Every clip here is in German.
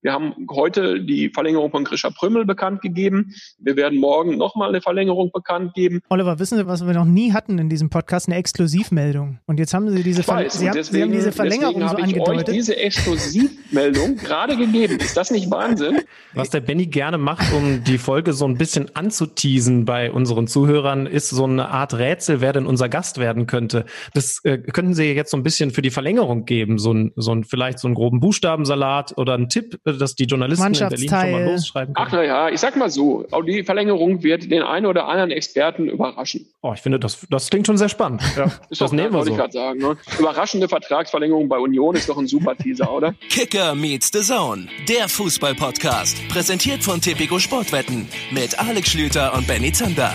Wir haben heute die Verlängerung von Grisha Prümmel bekannt gegeben. Wir werden morgen nochmal eine Verlängerung bekannt geben. Oliver, wissen Sie, was wir noch nie hatten in diesem Podcast? Eine Exklusivmeldung. Und jetzt haben Sie diese, Ver weiß, Sie haben, deswegen, Sie haben diese Verlängerung so ich angedeutet. Euch diese Exklusivmeldung gerade gegeben. Ist das nicht Wahnsinn? Was der Benny gerne macht, um die Folge so ein bisschen anzuteasen bei unseren Zuhörern, ist so eine Art Rätsel, wer denn unser Gast werden könnte. Das äh, könnten Sie jetzt so ein bisschen für die Verlängerung geben. So ein, so ein vielleicht so einen groben Buchstabensalat oder ein Tipp, dass die Journalisten in Berlin schon mal losschreiben Ach können. naja, ich sag mal so, auch die Verlängerung wird den einen oder anderen Experten überraschen. Oh, ich finde, das, das klingt schon sehr spannend. Ja, Ist das doch nehmen wir so. ich sagen. Ne? Überraschende Vertragsverlängerung bei Union ist doch ein super Teaser, oder? Kicker meets the Zone, der Fußball-Podcast. Präsentiert von Tipico Sportwetten mit Alex Schlüter und Benny Zander.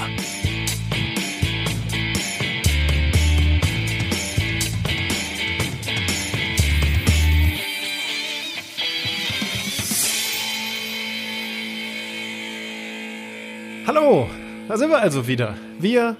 Hallo, da sind wir also wieder. Wir,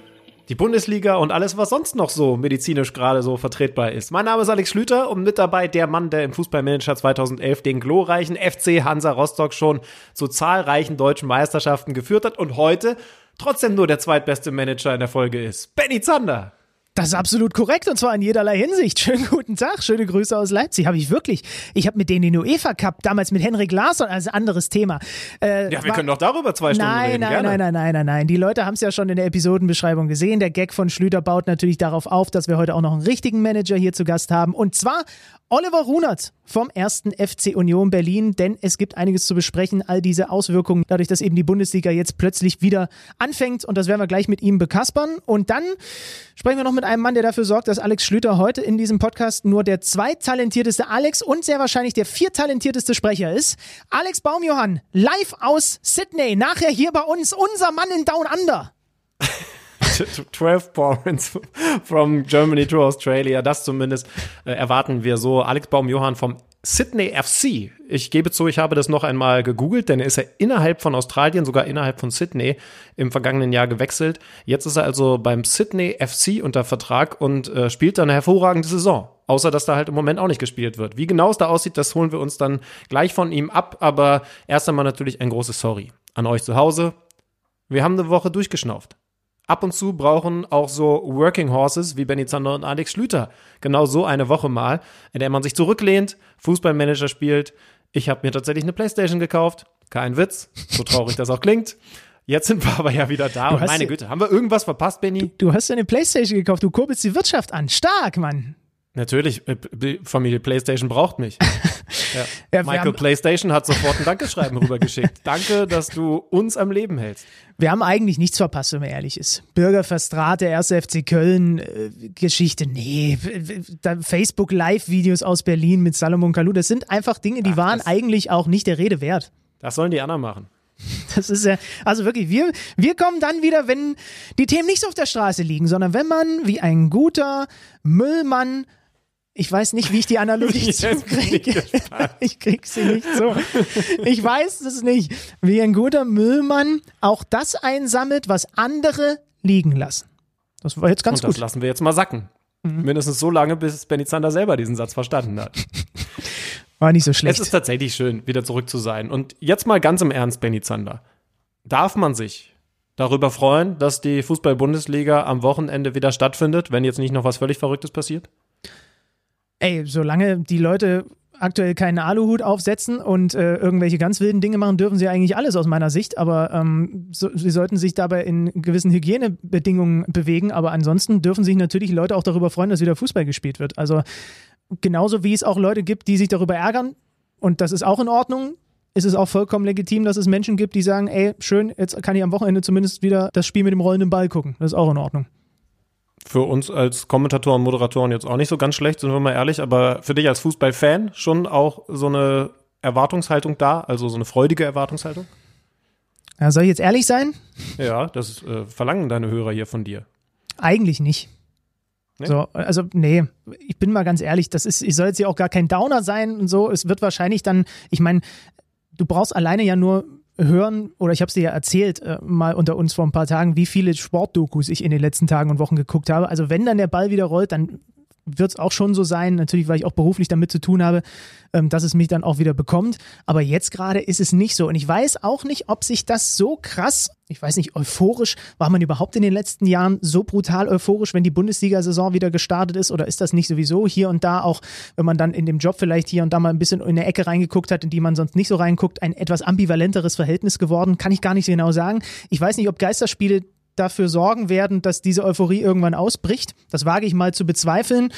die Bundesliga und alles, was sonst noch so medizinisch gerade so vertretbar ist. Mein Name ist Alex Schlüter und mit dabei der Mann, der im Fußballmanager 2011 den glorreichen FC Hansa Rostock schon zu zahlreichen deutschen Meisterschaften geführt hat und heute trotzdem nur der zweitbeste Manager in der Folge ist. Benny Zander. Das ist absolut korrekt und zwar in jederlei Hinsicht. Schönen guten Tag, schöne Grüße aus Leipzig. Habe ich wirklich. Ich habe mit denen den UEFA Cup damals mit Henrik Larsson, also anderes Thema. Äh, Ja, wir war- können doch darüber zwei Stunden Nein, reden. nein, gerne. nein, nein, nein, nein, nein. Die Leute haben es ja schon in der Episodenbeschreibung gesehen. Der Gag von Schlüter baut natürlich darauf auf, dass wir heute auch noch einen richtigen Manager hier zu Gast haben. Und zwar Oliver Runert vom ersten FC Union Berlin, denn es gibt einiges zu besprechen. All diese Auswirkungen, dadurch, dass eben die Bundesliga jetzt plötzlich wieder anfängt. Und das werden wir gleich mit ihm bekaspern. Und dann sprechen wir noch mit einem Mann, der dafür sorgt, dass Alex Schlüter heute in diesem Podcast nur der zweittalentierteste Alex und sehr wahrscheinlich der viertalentierteste Sprecher ist. Alex Baumjohann, live aus Sydney, nachher hier bei uns, unser Mann in Down Under. 12 points from Germany to Australia. Das zumindest äh, erwarten wir so. Alex Baum-Johann vom Sydney FC. Ich gebe zu, ich habe das noch einmal gegoogelt, denn er ist ja innerhalb von Australien, sogar innerhalb von Sydney im vergangenen Jahr gewechselt. Jetzt ist er also beim Sydney FC unter Vertrag und äh, spielt da eine hervorragende Saison. Außer, dass da halt im Moment auch nicht gespielt wird. Wie genau es da aussieht, das holen wir uns dann gleich von ihm ab. Aber erst einmal natürlich ein großes Sorry an euch zu Hause. Wir haben eine Woche durchgeschnauft. Ab und zu brauchen auch so Working Horses wie Benny Zander und Alex Schlüter genau so eine Woche mal, in der man sich zurücklehnt, Fußballmanager spielt. Ich habe mir tatsächlich eine Playstation gekauft. Kein Witz, so traurig das auch klingt. Jetzt sind wir aber ja wieder da und meine ja- Güte, haben wir irgendwas verpasst, Benny? Du hast dir eine Playstation gekauft, du kurbelst die Wirtschaft an. Stark, Mann. Natürlich, äh, die Familie Playstation braucht mich. Ja. Ja, Michael haben- Playstation hat sofort ein Dankeschreiben rübergeschickt. Danke, dass du uns am Leben hältst. Wir haben eigentlich nichts verpasst, wenn man ehrlich ist. Bürgerverstrat, der erste FC Köln, äh, Geschichte, nee. Facebook Live-Videos aus Berlin mit Salomon Kalou, das sind einfach Dinge, die Ach, waren eigentlich auch nicht der Rede wert. Das sollen die anderen machen. Das ist ja, also wirklich, wir, wir kommen dann wieder, wenn die Themen nicht so auf der Straße liegen, sondern wenn man wie ein guter Müllmann, ich weiß nicht, wie ich die Analogie bin ich krieg sie nicht so. Ich weiß es nicht. Wie ein guter Müllmann auch das einsammelt, was andere liegen lassen. Das war jetzt ganz und das gut. lassen wir jetzt mal sacken. Mindestens so lange, bis Benny Zander selber diesen Satz verstanden hat. War nicht so Es schlecht. ist tatsächlich schön, wieder zurück zu sein. Und jetzt mal ganz im Ernst, Benny Zander. Darf man sich darüber freuen, dass die Fußball-Bundesliga am Wochenende wieder stattfindet, wenn jetzt nicht noch was völlig Verrücktes passiert? Ey, solange die Leute aktuell keinen Aluhut aufsetzen und äh, irgendwelche ganz wilden Dinge machen, dürfen sie eigentlich alles aus meiner Sicht. Aber ähm, so, sie sollten sich dabei in gewissen Hygienebedingungen bewegen. Aber ansonsten dürfen sich natürlich Leute auch darüber freuen, dass wieder Fußball gespielt wird. Also genauso wie es auch Leute gibt, die sich darüber ärgern. Und das ist auch in Ordnung. Ist es auch vollkommen legitim, dass es Menschen gibt, die sagen, ey, schön, jetzt kann ich am Wochenende zumindest wieder das Spiel mit dem rollenden Ball gucken. Das ist auch in Ordnung. Für uns als Kommentatoren, Moderatoren jetzt auch nicht so ganz schlecht, sind wir mal ehrlich, aber für dich als Fußballfan schon auch so eine Erwartungshaltung da, also so eine freudige Erwartungshaltung? Ja, soll ich jetzt ehrlich sein? Ja, das äh, verlangen deine Hörer hier von dir. Eigentlich nicht. Nee? So, also, nee, ich bin mal ganz ehrlich, das ist, ich soll jetzt hier auch gar kein Downer sein und so. Es wird wahrscheinlich dann, ich meine, du brauchst alleine ja nur hören, oder ich habe es dir ja erzählt, äh, mal unter uns vor ein paar Tagen, wie viele Sportdokus ich in den letzten Tagen und Wochen geguckt habe. Also wenn dann der Ball wieder rollt, dann wird es auch schon so sein, natürlich, weil ich auch beruflich damit zu tun habe, ähm, dass es mich dann auch wieder bekommt. Aber jetzt gerade ist es nicht so. Und ich weiß auch nicht, ob sich das so krass, ich weiß nicht, euphorisch, war man überhaupt in den letzten Jahren so brutal euphorisch, wenn die Bundesliga-Saison wieder gestartet ist? Oder ist das nicht sowieso hier und da auch, wenn man dann in dem Job vielleicht hier und da mal ein bisschen in eine Ecke reingeguckt hat, in die man sonst nicht so reinguckt, ein etwas ambivalenteres Verhältnis geworden? Kann ich gar nicht so genau sagen. Ich weiß nicht, ob Geisterspiele dafür sorgen werden, dass diese Euphorie irgendwann ausbricht. Das wage ich mal zu bezweifeln.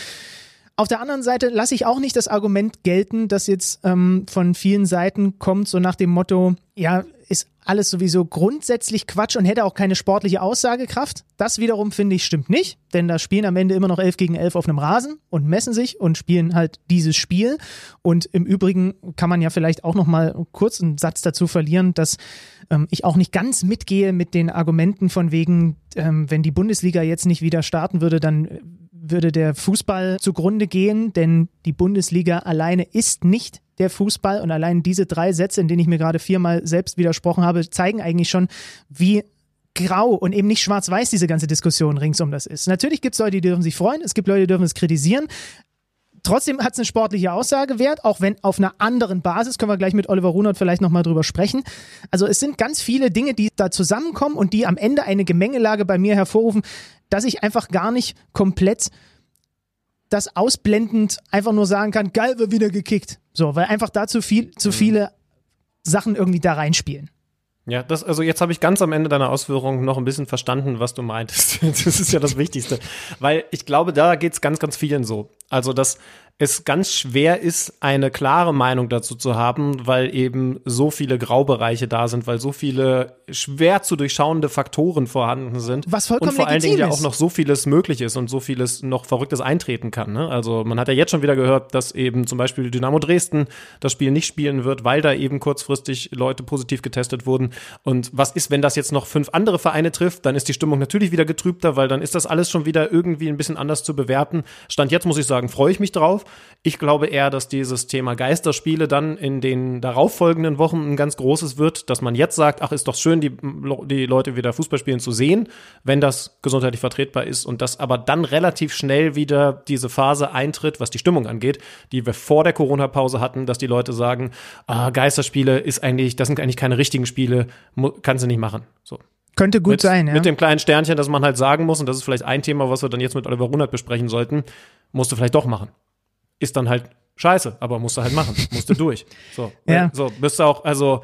Auf der anderen Seite lasse ich auch nicht das Argument gelten, das jetzt ähm, von vielen Seiten kommt, so nach dem Motto, ja, ist alles sowieso grundsätzlich Quatsch und hätte auch keine sportliche Aussagekraft. Das wiederum finde ich stimmt nicht, denn da spielen am Ende immer noch elf gegen elf auf einem Rasen und messen sich und spielen halt dieses Spiel. Und im Übrigen kann man ja vielleicht auch noch mal kurz einen Satz dazu verlieren, dass ähm, ich auch nicht ganz mitgehe mit den Argumenten von wegen, ähm, wenn die Bundesliga jetzt nicht wieder starten würde, dann würde der Fußball zugrunde gehen, denn die Bundesliga alleine ist nicht der Fußball und allein diese drei Sätze, in denen ich mir gerade viermal selbst widersprochen habe, zeigen eigentlich schon, wie grau und eben nicht schwarz-weiß diese ganze Diskussion ringsum das ist. Natürlich gibt es Leute, die dürfen sich freuen, es gibt Leute, die dürfen es kritisieren. Trotzdem hat es eine sportliche Aussage wert, auch wenn auf einer anderen Basis, können wir gleich mit Oliver Runert vielleicht nochmal drüber sprechen. Also es sind ganz viele Dinge, die da zusammenkommen und die am Ende eine Gemengelage bei mir hervorrufen, dass ich einfach gar nicht komplett das ausblendend einfach nur sagen kann, geil, wird wieder gekickt. So, weil einfach da zu viel, zu mhm. viele Sachen irgendwie da reinspielen. Ja, das, also jetzt habe ich ganz am Ende deiner Ausführung noch ein bisschen verstanden, was du meintest. Das ist ja das Wichtigste. Weil ich glaube, da geht's ganz, ganz vielen so. Also, dass es ganz schwer ist, eine klare Meinung dazu zu haben, weil eben so viele Graubereiche da sind, weil so viele schwer zu durchschauende Faktoren vorhanden sind. Was vollkommen Und vor allen Dingen ja auch noch so vieles möglich ist und so vieles noch Verrücktes eintreten kann. Ne? Also man hat ja jetzt schon wieder gehört, dass eben zum Beispiel Dynamo Dresden das Spiel nicht spielen wird, weil da eben kurzfristig Leute positiv getestet wurden. Und was ist, wenn das jetzt noch fünf andere Vereine trifft? Dann ist die Stimmung natürlich wieder getrübter, weil dann ist das alles schon wieder irgendwie ein bisschen anders zu bewerten. Stand jetzt muss ich sagen, freue ich mich drauf. Ich glaube eher, dass dieses Thema Geisterspiele dann in den darauffolgenden Wochen ein ganz großes wird, dass man jetzt sagt, ach, ist doch schön, die, die Leute wieder Fußball spielen zu sehen, wenn das gesundheitlich vertretbar ist und dass aber dann relativ schnell wieder diese Phase eintritt, was die Stimmung angeht, die wir vor der Corona-Pause hatten, dass die Leute sagen, ah, Geisterspiele ist eigentlich, das sind eigentlich keine richtigen Spiele, kannst du nicht machen. So. Könnte gut mit, sein, ja. Mit dem kleinen Sternchen, dass man halt sagen muss, und das ist vielleicht ein Thema, was wir dann jetzt mit Oliver Runert besprechen sollten, musst du vielleicht doch machen ist dann halt scheiße, aber musst du halt machen, musst du durch. So, ja. so bist du auch, also,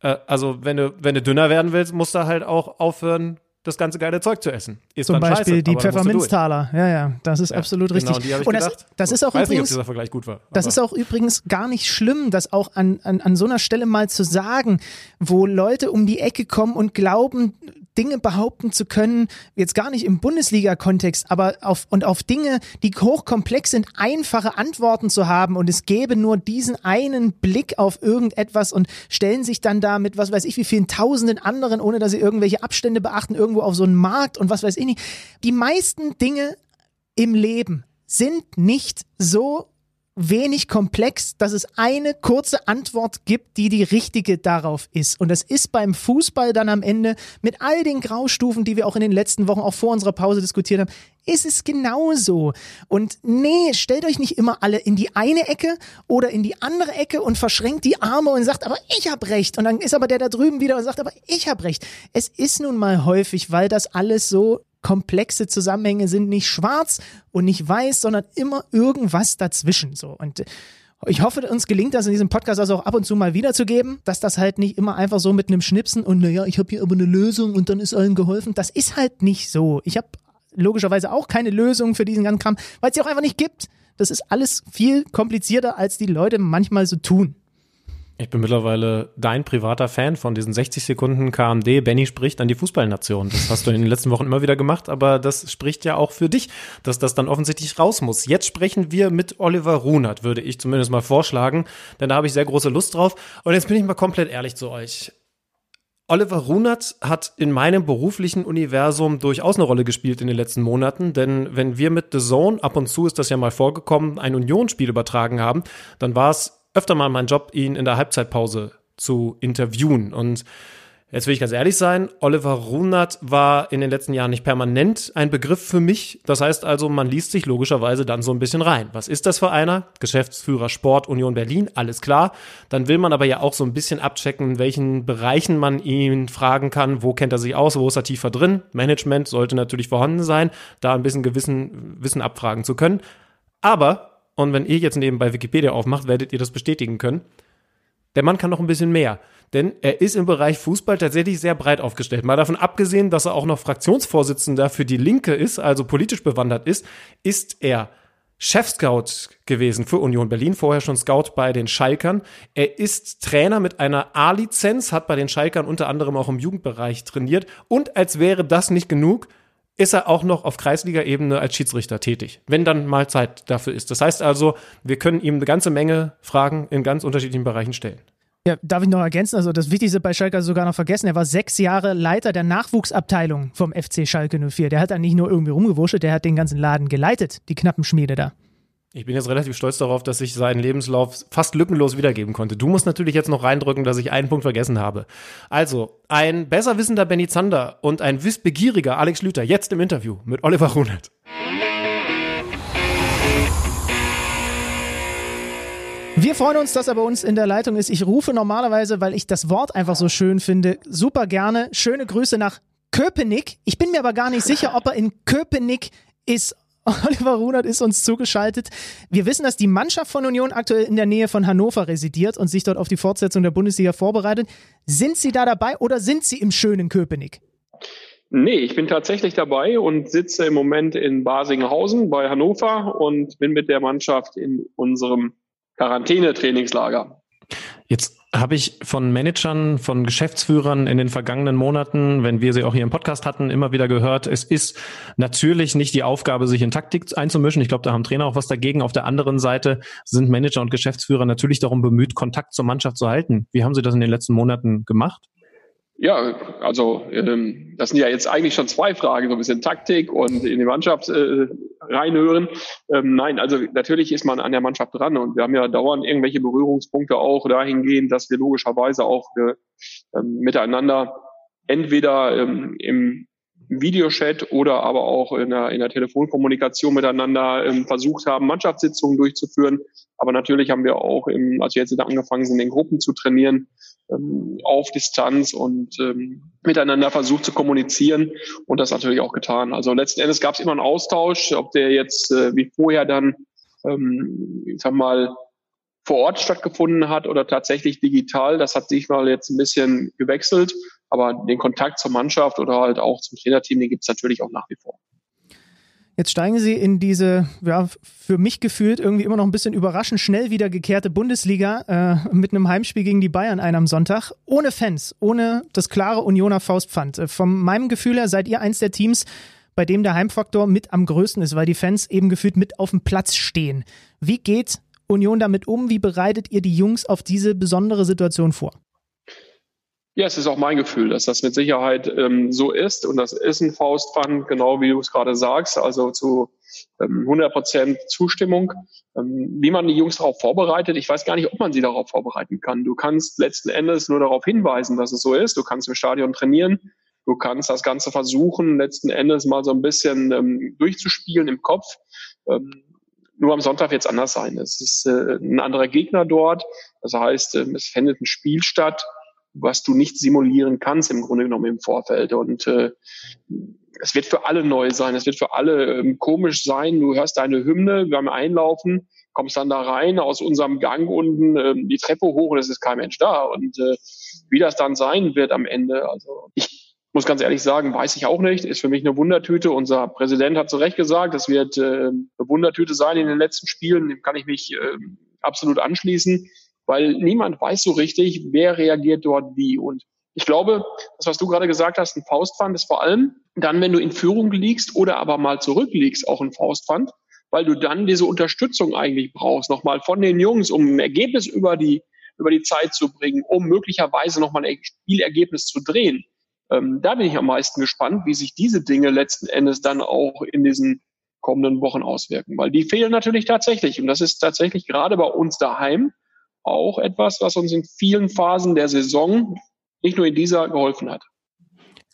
äh, also wenn du, wenn du dünner werden willst, musst du halt auch aufhören, das ganze geile Zeug zu essen. Ist Zum Beispiel scheiße, die Pfefferminztaler. Ja, ja, das ist ja, absolut genau, richtig. Und, die ich und das, das ist auch weiß übrigens, nicht, ob dieser Vergleich gut war. Das ist auch übrigens gar nicht schlimm, das auch an, an, an so einer Stelle mal zu sagen, wo Leute um die Ecke kommen und glauben, Dinge behaupten zu können, jetzt gar nicht im Bundesliga-Kontext, aber auf, und auf Dinge, die hochkomplex sind, einfache Antworten zu haben und es gäbe nur diesen einen Blick auf irgendetwas und stellen sich dann da mit was weiß ich wie vielen tausenden anderen, ohne dass sie irgendwelche Abstände beachten, irgendwo auf so einen Markt und was weiß ich nicht. Die meisten Dinge im Leben sind nicht so wenig komplex, dass es eine kurze Antwort gibt, die die richtige darauf ist. Und das ist beim Fußball dann am Ende mit all den Graustufen, die wir auch in den letzten Wochen auch vor unserer Pause diskutiert haben, ist es genauso. Und nee, stellt euch nicht immer alle in die eine Ecke oder in die andere Ecke und verschränkt die Arme und sagt, aber ich hab recht. Und dann ist aber der da drüben wieder und sagt, aber ich hab recht. Es ist nun mal häufig, weil das alles so komplexe Zusammenhänge sind nicht schwarz und nicht weiß, sondern immer irgendwas dazwischen so. Und äh, ich hoffe, uns gelingt das in diesem Podcast also auch ab und zu mal wiederzugeben, dass das halt nicht immer einfach so mit einem Schnipsen und naja, ich habe hier aber eine Lösung und dann ist allen geholfen. Das ist halt nicht so. Ich habe logischerweise auch keine Lösung für diesen ganzen Kram, weil es sie auch einfach nicht gibt. Das ist alles viel komplizierter, als die Leute manchmal so tun. Ich bin mittlerweile dein privater Fan von diesen 60 Sekunden KMD. Benny spricht an die Fußballnation. Das hast du in den letzten Wochen immer wieder gemacht, aber das spricht ja auch für dich, dass das dann offensichtlich raus muss. Jetzt sprechen wir mit Oliver Runert, würde ich zumindest mal vorschlagen, denn da habe ich sehr große Lust drauf. Und jetzt bin ich mal komplett ehrlich zu euch. Oliver Runert hat in meinem beruflichen Universum durchaus eine Rolle gespielt in den letzten Monaten, denn wenn wir mit The Zone, ab und zu ist das ja mal vorgekommen, ein Unionsspiel übertragen haben, dann war es öfter mal mein Job, ihn in der Halbzeitpause zu interviewen. Und Jetzt will ich ganz ehrlich sein, Oliver Runert war in den letzten Jahren nicht permanent ein Begriff für mich. Das heißt also, man liest sich logischerweise dann so ein bisschen rein. Was ist das für einer? Geschäftsführer Sport Union Berlin, alles klar. Dann will man aber ja auch so ein bisschen abchecken, in welchen Bereichen man ihn fragen kann, wo kennt er sich aus, wo ist er tiefer drin. Management sollte natürlich vorhanden sein, da ein bisschen gewissen Wissen abfragen zu können. Aber, und wenn ihr jetzt nebenbei Wikipedia aufmacht, werdet ihr das bestätigen können, der Mann kann noch ein bisschen mehr. Denn er ist im Bereich Fußball tatsächlich sehr breit aufgestellt. Mal davon abgesehen, dass er auch noch Fraktionsvorsitzender für die Linke ist, also politisch bewandert ist, ist er Chef-Scout gewesen für Union Berlin, vorher schon Scout bei den Schalkern. Er ist Trainer mit einer A-Lizenz, hat bei den Schalkern unter anderem auch im Jugendbereich trainiert. Und als wäre das nicht genug, ist er auch noch auf Kreisliga-Ebene als Schiedsrichter tätig, wenn dann mal Zeit dafür ist. Das heißt also, wir können ihm eine ganze Menge Fragen in ganz unterschiedlichen Bereichen stellen. Ja, darf ich noch ergänzen? Also das Wichtigste bei Schalke sogar noch vergessen. Er war sechs Jahre Leiter der Nachwuchsabteilung vom FC Schalke 04. Der hat da nicht nur irgendwie rumgewurschtelt, der hat den ganzen Laden geleitet, die knappen Schmiede da. Ich bin jetzt relativ stolz darauf, dass ich seinen Lebenslauf fast lückenlos wiedergeben konnte. Du musst natürlich jetzt noch reindrücken, dass ich einen Punkt vergessen habe. Also, ein besser wissender Benny Zander und ein wissbegieriger Alex Schlüter jetzt im Interview mit Oliver Runert. Wir freuen uns, dass er bei uns in der Leitung ist. Ich rufe normalerweise, weil ich das Wort einfach so schön finde, super gerne. Schöne Grüße nach Köpenick. Ich bin mir aber gar nicht sicher, ob er in Köpenick ist. Oliver Runert ist uns zugeschaltet. Wir wissen, dass die Mannschaft von Union aktuell in der Nähe von Hannover residiert und sich dort auf die Fortsetzung der Bundesliga vorbereitet. Sind Sie da dabei oder sind Sie im schönen Köpenick? Nee, ich bin tatsächlich dabei und sitze im Moment in Basinghausen bei Hannover und bin mit der Mannschaft in unserem Quarantäne-Trainingslager. Jetzt habe ich von Managern, von Geschäftsführern in den vergangenen Monaten, wenn wir sie auch hier im Podcast hatten, immer wieder gehört, es ist natürlich nicht die Aufgabe, sich in Taktik einzumischen. Ich glaube, da haben Trainer auch was dagegen. Auf der anderen Seite sind Manager und Geschäftsführer natürlich darum bemüht, Kontakt zur Mannschaft zu halten. Wie haben Sie das in den letzten Monaten gemacht? Ja, also ähm, das sind ja jetzt eigentlich schon zwei Fragen, so ein bisschen Taktik und in die Mannschaft äh, reinhören. Ähm, nein, also natürlich ist man an der Mannschaft dran und wir haben ja dauernd irgendwelche Berührungspunkte auch dahingehend, dass wir logischerweise auch äh, ähm, miteinander entweder ähm, im Videochat oder aber auch in der, in der Telefonkommunikation miteinander ähm, versucht haben, Mannschaftssitzungen durchzuführen. Aber natürlich haben wir auch, im, als wir jetzt angefangen sind, in Gruppen zu trainieren, ähm, auf Distanz und ähm, miteinander versucht zu kommunizieren und das natürlich auch getan. Also letzten Endes gab es immer einen Austausch, ob der jetzt äh, wie vorher dann, ähm, ich sag mal, vor Ort stattgefunden hat oder tatsächlich digital. Das hat sich mal jetzt ein bisschen gewechselt. Aber den Kontakt zur Mannschaft oder halt auch zum Trainerteam, den gibt es natürlich auch nach wie vor. Jetzt steigen Sie in diese, ja, für mich gefühlt irgendwie immer noch ein bisschen überraschend schnell wiedergekehrte Bundesliga äh, mit einem Heimspiel gegen die Bayern ein am Sonntag. Ohne Fans, ohne das klare Unioner Faustpfand. Äh, von meinem Gefühl her seid ihr eins der Teams, bei dem der Heimfaktor mit am größten ist, weil die Fans eben gefühlt mit auf dem Platz stehen. Wie geht Union damit um? Wie bereitet ihr die Jungs auf diese besondere Situation vor? Ja, es ist auch mein Gefühl, dass das mit Sicherheit ähm, so ist. Und das ist ein Faustpfand, genau wie du es gerade sagst, also zu ähm, 100 Prozent Zustimmung. Ähm, wie man die Jungs darauf vorbereitet, ich weiß gar nicht, ob man sie darauf vorbereiten kann. Du kannst letzten Endes nur darauf hinweisen, dass es so ist. Du kannst im Stadion trainieren. Du kannst das Ganze versuchen, letzten Endes mal so ein bisschen ähm, durchzuspielen im Kopf. Ähm, nur am Sonntag wird es anders sein. Es ist äh, ein anderer Gegner dort. Das heißt, äh, es findet ein Spiel statt, was du nicht simulieren kannst im Grunde genommen im Vorfeld. Und äh, es wird für alle neu sein. Es wird für alle ähm, komisch sein. Du hörst deine Hymne beim Einlaufen, kommst dann da rein aus unserem Gang unten äh, die Treppe hoch und es ist kein Mensch da. Und äh, wie das dann sein wird am Ende, also ich muss ganz ehrlich sagen, weiß ich auch nicht. Ist für mich eine Wundertüte. Unser Präsident hat zu Recht gesagt, es wird äh, eine Wundertüte sein in den letzten Spielen. Dem kann ich mich äh, absolut anschließen, weil niemand weiß so richtig, wer reagiert dort wie. Und ich glaube, das, was du gerade gesagt hast, ein Faustpfand ist vor allem dann, wenn du in Führung liegst oder aber mal zurückliegst, auch ein Faustpfand, weil du dann diese Unterstützung eigentlich brauchst, nochmal von den Jungs, um ein Ergebnis über die, über die Zeit zu bringen, um möglicherweise nochmal ein Spielergebnis zu drehen. Ähm, da bin ich am meisten gespannt, wie sich diese Dinge letzten Endes dann auch in diesen kommenden Wochen auswirken, weil die fehlen natürlich tatsächlich. Und das ist tatsächlich gerade bei uns daheim auch etwas, was uns in vielen Phasen der Saison nicht nur in dieser geholfen hat.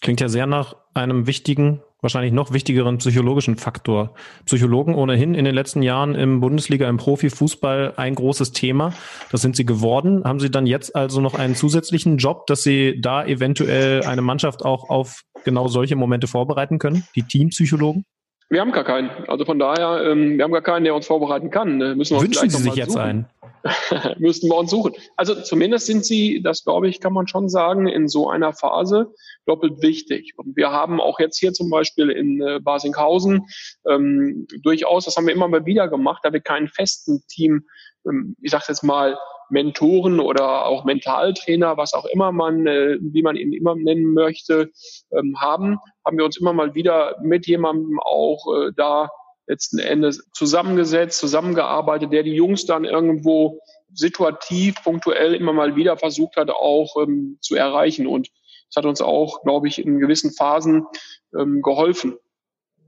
Klingt ja sehr nach einem wichtigen, wahrscheinlich noch wichtigeren psychologischen Faktor. Psychologen ohnehin in den letzten Jahren im Bundesliga, im Profifußball ein großes Thema. Das sind sie geworden. Haben Sie dann jetzt also noch einen zusätzlichen Job, dass Sie da eventuell eine Mannschaft auch auf genau solche Momente vorbereiten können? Die Teampsychologen? Wir haben gar keinen. Also von daher, ähm, wir haben gar keinen, der uns vorbereiten kann. Müssen wir Wünschen Sie sich jetzt einen? Müssten wir uns suchen. Also zumindest sind sie, das glaube ich, kann man schon sagen, in so einer Phase doppelt wichtig. Und wir haben auch jetzt hier zum Beispiel in äh, Basinghausen ähm, durchaus, das haben wir immer mal wieder gemacht, da wir keinen festen Team, ähm, ich sage jetzt mal, Mentoren oder auch Mentaltrainer, was auch immer man, äh, wie man ihn immer nennen möchte, ähm, haben, haben wir uns immer mal wieder mit jemandem auch äh, da letzten Endes zusammengesetzt, zusammengearbeitet, der die Jungs dann irgendwo situativ, punktuell immer mal wieder versucht hat, auch ähm, zu erreichen. Und es hat uns auch, glaube ich, in gewissen Phasen ähm, geholfen.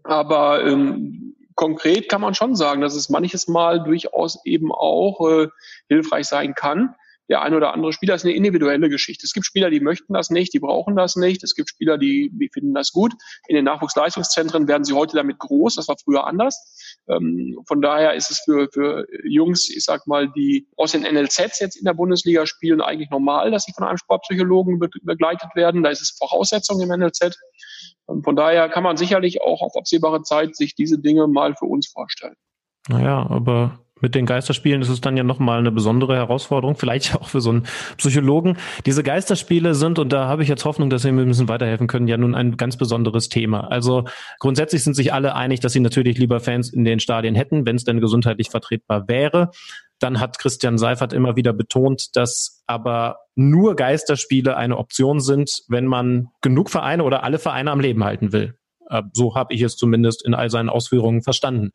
Aber ähm, konkret kann man schon sagen, dass es manches Mal durchaus eben auch äh, hilfreich sein kann, der ein oder andere Spieler ist eine individuelle Geschichte. Es gibt Spieler, die möchten das nicht, die brauchen das nicht. Es gibt Spieler, die, die finden das gut. In den Nachwuchsleistungszentren werden sie heute damit groß. Das war früher anders. Ähm, von daher ist es für, für Jungs, ich sag mal, die aus den NLZs jetzt in der Bundesliga spielen, eigentlich normal, dass sie von einem Sportpsychologen be begleitet werden. Da ist es Voraussetzung im NLZ. Ähm, von daher kann man sicherlich auch auf absehbare Zeit sich diese Dinge mal für uns vorstellen. Naja, aber mit den Geisterspielen ist es dann ja nochmal eine besondere Herausforderung, vielleicht auch für so einen Psychologen. Diese Geisterspiele sind, und da habe ich jetzt Hoffnung, dass Sie mir ein bisschen weiterhelfen können, ja nun ein ganz besonderes Thema. Also grundsätzlich sind sich alle einig, dass sie natürlich lieber Fans in den Stadien hätten, wenn es denn gesundheitlich vertretbar wäre. Dann hat Christian Seifert immer wieder betont, dass aber nur Geisterspiele eine Option sind, wenn man genug Vereine oder alle Vereine am Leben halten will. Äh, so habe ich es zumindest in all seinen Ausführungen verstanden.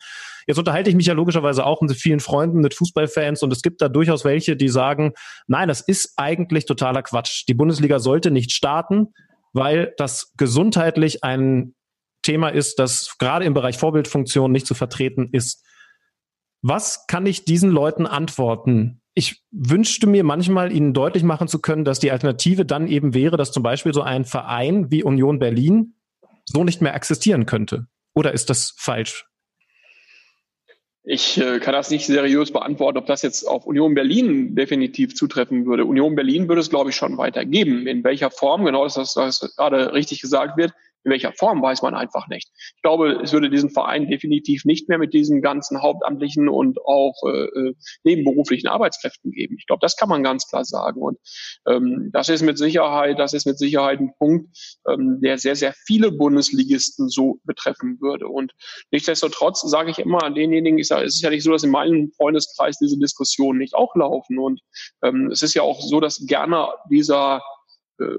Jetzt unterhalte ich mich ja logischerweise auch mit vielen Freunden, mit Fußballfans und es gibt da durchaus welche, die sagen, nein, das ist eigentlich totaler Quatsch. Die Bundesliga sollte nicht starten, weil das gesundheitlich ein Thema ist, das gerade im Bereich Vorbildfunktion nicht zu vertreten ist. Was kann ich diesen Leuten antworten? Ich wünschte mir manchmal, ihnen deutlich machen zu können, dass die Alternative dann eben wäre, dass zum Beispiel so ein Verein wie Union Berlin so nicht mehr existieren könnte? Oder ist das falsch? Ich äh, kann das nicht seriös beantworten, ob das jetzt auf Union Berlin definitiv zutreffen würde. Union Berlin würde es, glaube ich, schon weitergeben. In welcher Form, genau das, was gerade richtig gesagt wird, in welcher Form weiß man einfach nicht. Ich glaube, es würde diesen Verein definitiv nicht mehr mit diesen ganzen hauptamtlichen und auch äh, äh, nebenberuflichen Arbeitskräften geben. Ich glaube, das kann man ganz klar sagen. Und ähm, das ist mit Sicherheit, das ist mit Sicherheit ein Punkt, ähm, der sehr, sehr viele Bundesligisten so betreffen würde. Und nichtsdestotrotz sage ich immer an denjenigen, ich sage, es ist ja nicht so, dass in meinem Freundeskreis diese Diskussionen nicht auch laufen. Und ähm, es ist ja auch so, dass gerne dieser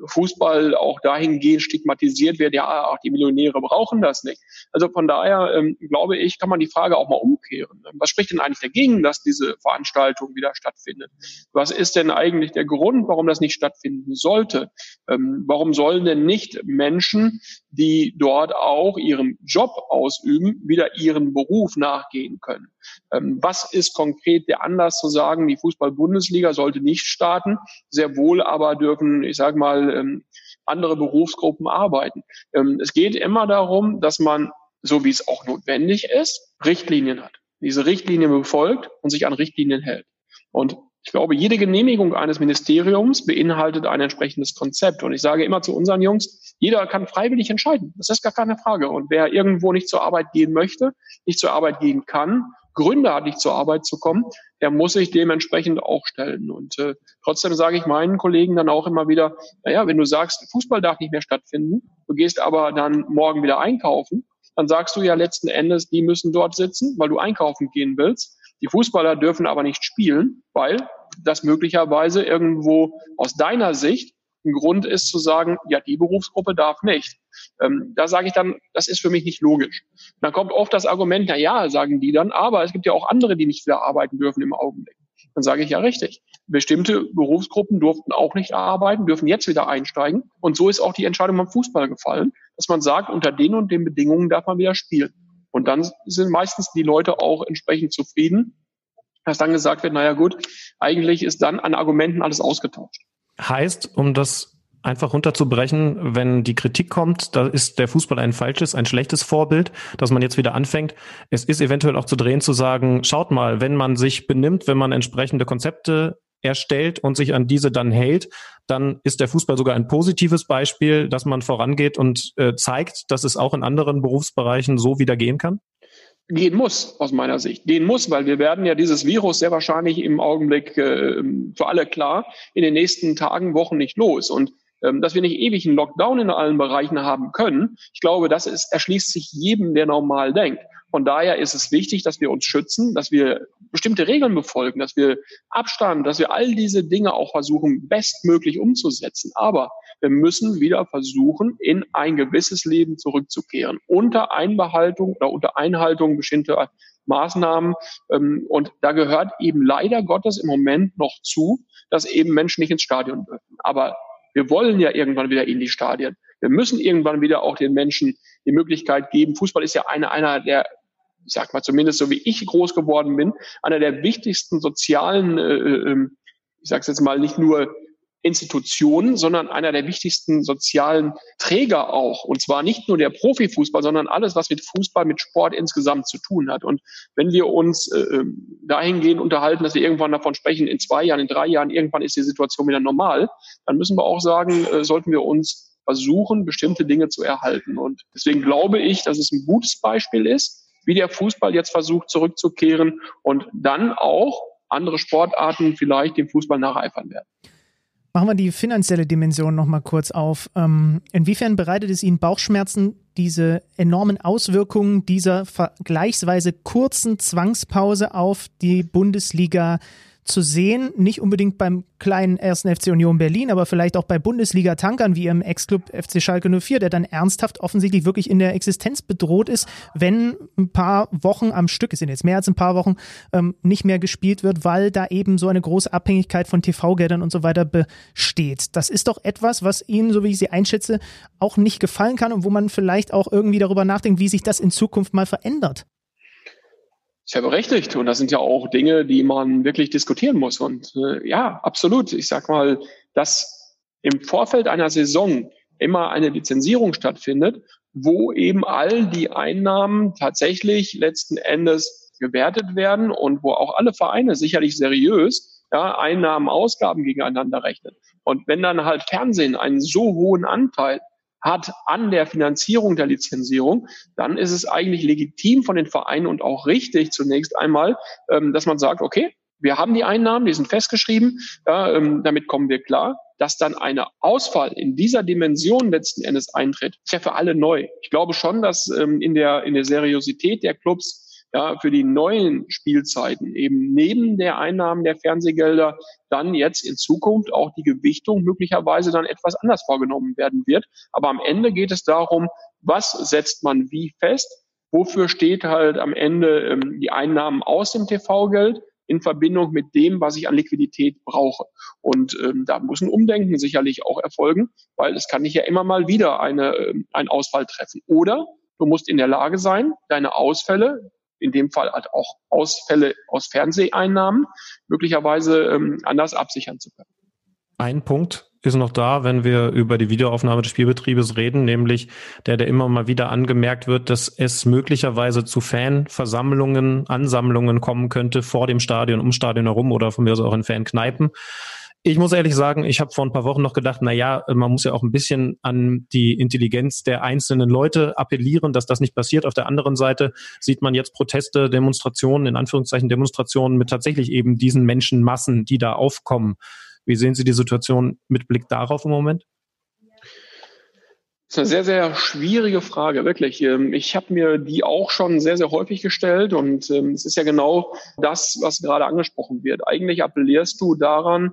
Fußball auch dahingehend stigmatisiert wird, ja, auch die Millionäre brauchen das nicht. Also von daher ähm, glaube ich, kann man die Frage auch mal umkehren. Was spricht denn eigentlich dagegen, dass diese Veranstaltung wieder stattfindet? Was ist denn eigentlich der Grund, warum das nicht stattfinden sollte? Ähm, warum sollen denn nicht Menschen, die dort auch ihren Job ausüben, wieder ihren Beruf nachgehen können? Ähm, was ist konkret der Anlass zu sagen, die Fußball-Bundesliga sollte nicht starten? Sehr wohl aber dürfen, ich sage mal, ähm, andere Berufsgruppen arbeiten. Ähm, es geht immer darum, dass man, so wie es auch notwendig ist, Richtlinien hat. Diese Richtlinien befolgt und sich an Richtlinien hält. Und ich glaube, jede Genehmigung eines Ministeriums beinhaltet ein entsprechendes Konzept. Und ich sage immer zu unseren Jungs, jeder kann freiwillig entscheiden. Das ist gar keine Frage. Und wer irgendwo nicht zur Arbeit gehen möchte, nicht zur Arbeit gehen kann, Gründe hat, nicht zur Arbeit zu kommen, der muss sich dementsprechend auch stellen. Und äh, trotzdem sage ich meinen Kollegen dann auch immer wieder, naja, wenn du sagst, Fußball darf nicht mehr stattfinden, du gehst aber dann morgen wieder einkaufen, dann sagst du ja letzten Endes, die müssen dort sitzen, weil du einkaufen gehen willst. Die Fußballer dürfen aber nicht spielen, weil das möglicherweise irgendwo aus deiner Sicht ein Grund ist zu sagen, ja, die Berufsgruppe darf nicht. Ähm, da sage ich dann, das ist für mich nicht logisch. dann kommt oft das Argument, na ja, sagen die dann, aber es gibt ja auch andere, die nicht wieder arbeiten dürfen im Augenblick. Dann sage ich ja richtig. Bestimmte Berufsgruppen durften auch nicht arbeiten, dürfen jetzt wieder einsteigen. Und so ist auch die Entscheidung beim Fußball gefallen, dass man sagt, unter den und den Bedingungen darf man wieder spielen. Und dann sind meistens die Leute auch entsprechend zufrieden, dass dann gesagt wird, naja gut, eigentlich ist dann an Argumenten alles ausgetauscht. Heißt, um das einfach runterzubrechen, wenn die Kritik kommt, da ist der Fußball ein falsches, ein schlechtes Vorbild, dass man jetzt wieder anfängt. Es ist eventuell auch zu drehen, zu sagen, schaut mal, wenn man sich benimmt, wenn man entsprechende Konzepte erstellt und sich an diese dann hält, dann ist der Fußball sogar ein positives Beispiel, dass man vorangeht und äh, zeigt, dass es auch in anderen Berufsbereichen so wieder gehen kann? Gehen muss, aus meiner Sicht. Gehen muss, weil wir werden ja dieses Virus sehr wahrscheinlich im Augenblick äh, für alle klar in den nächsten Tagen, Wochen nicht los. Und ähm, dass wir nicht ewig einen Lockdown in allen Bereichen haben können, ich glaube, das ist, erschließt sich jedem, der normal denkt. Von daher ist es wichtig, dass wir uns schützen, dass wir bestimmte Regeln befolgen, dass wir Abstand, dass wir all diese Dinge auch versuchen, bestmöglich umzusetzen. Aber wir müssen wieder versuchen, in ein gewisses Leben zurückzukehren, unter Einbehaltung oder unter Einhaltung bestimmter Maßnahmen. Ähm, und da gehört eben leider Gottes im Moment noch zu, dass eben Menschen nicht ins Stadion dürfen. Aber wir wollen ja irgendwann wieder in die Stadien. Wir müssen irgendwann wieder auch den Menschen die Möglichkeit geben. Fußball ist ja eine, einer der, ich sag mal zumindest so wie ich groß geworden bin, einer der wichtigsten sozialen, äh, äh ich sage jetzt mal nicht nur Institution, sondern einer der wichtigsten sozialen Träger auch. Und zwar nicht nur der Profifußball, sondern alles, was mit Fußball, mit Sport insgesamt zu tun hat. Und wenn wir uns äh, ähm, dahingehend unterhalten, dass wir irgendwann davon sprechen, in zwei Jahren, in drei Jahren, irgendwann ist die Situation wieder normal, dann müssen wir auch sagen, äh, sollten wir uns versuchen, bestimmte Dinge zu erhalten. Und deswegen glaube ich, dass es ein gutes Beispiel ist, wie der Fußball jetzt versucht zurückzukehren und dann auch andere Sportarten vielleicht dem Fußball nacheifern werden. Machen wir die finanzielle Dimension nochmal kurz auf. Ähm, inwiefern bereitet es Ihnen Bauchschmerzen, diese enormen Auswirkungen dieser vergleichsweise kurzen Zwangspause auf die Bundesliga zu sehen, nicht unbedingt beim kleinen ersten FC Union Berlin, aber vielleicht auch bei Bundesliga-Tankern wie im Ex-Club FC Schalke 04, der dann ernsthaft offensichtlich wirklich in der Existenz bedroht ist, wenn ein paar Wochen am Stück, es sind jetzt mehr als ein paar Wochen, ähm, nicht mehr gespielt wird, weil da eben so eine große Abhängigkeit von TV-Geldern und so weiter besteht. Das ist doch etwas, was Ihnen, so wie ich Sie einschätze, auch nicht gefallen kann und wo man vielleicht auch irgendwie darüber nachdenkt, wie sich das in Zukunft mal verändert ist ja berechtigt. Und das sind ja auch Dinge, die man wirklich diskutieren muss. Und äh, ja, absolut. Ich sag mal, dass im Vorfeld einer Saison immer eine Lizenzierung stattfindet, wo eben all die Einnahmen tatsächlich letzten Endes gewertet werden und wo auch alle Vereine sicherlich seriös ja, Einnahmen, Ausgaben gegeneinander rechnen. Und wenn dann halt Fernsehen einen so hohen Anteil hat an der Finanzierung der Lizenzierung, dann ist es eigentlich legitim von den Vereinen und auch richtig zunächst einmal, ähm, dass man sagt, okay, wir haben die Einnahmen, die sind festgeschrieben, ja, ähm, damit kommen wir klar. Dass dann eine Ausfall in dieser Dimension letzten Endes eintritt, ist ja für alle neu. Ich glaube schon, dass ähm, in der in der Seriosität der Clubs ja, für die neuen Spielzeiten eben neben der Einnahmen der Fernsehgelder dann jetzt in Zukunft auch die Gewichtung möglicherweise dann etwas anders vorgenommen werden wird. Aber am Ende geht es darum, was setzt man wie fest? Wofür steht halt am Ende ähm, die Einnahmen aus dem TV-Geld? in Verbindung mit dem, was ich an Liquidität brauche. Und ähm, da muss ein Umdenken sicherlich auch erfolgen, weil es kann nicht ja immer mal wieder eine, ähm, ein Ausfall treffen. Oder du musst in der Lage sein, deine Ausfälle, in dem Fall halt auch Ausfälle aus Fernseheinnahmen möglicherweise ähm, anders absichern zu können. Ein Punkt ist noch da, wenn wir über die Videoaufnahme des Spielbetriebes reden, nämlich der, der immer mal wieder angemerkt wird, dass es möglicherweise zu Fanversammlungen, Ansammlungen kommen könnte vor dem Stadion, um Stadion herum oder von mir aus auch in Fankneipen. Ich muss ehrlich sagen, ich habe vor ein paar Wochen noch gedacht, na ja, man muss ja auch ein bisschen an die Intelligenz der einzelnen Leute appellieren, dass das nicht passiert. Auf der anderen Seite sieht man jetzt Proteste, Demonstrationen, in Anführungszeichen Demonstrationen mit tatsächlich eben diesen Menschenmassen, die da aufkommen. Wie sehen Sie die Situation mit Blick darauf im Moment? Das ist eine sehr, sehr schwierige Frage, wirklich. Ähm, ich habe mir die auch schon sehr, sehr häufig gestellt und ähm, es ist ja genau das, was gerade angesprochen wird. Eigentlich appellierst du daran,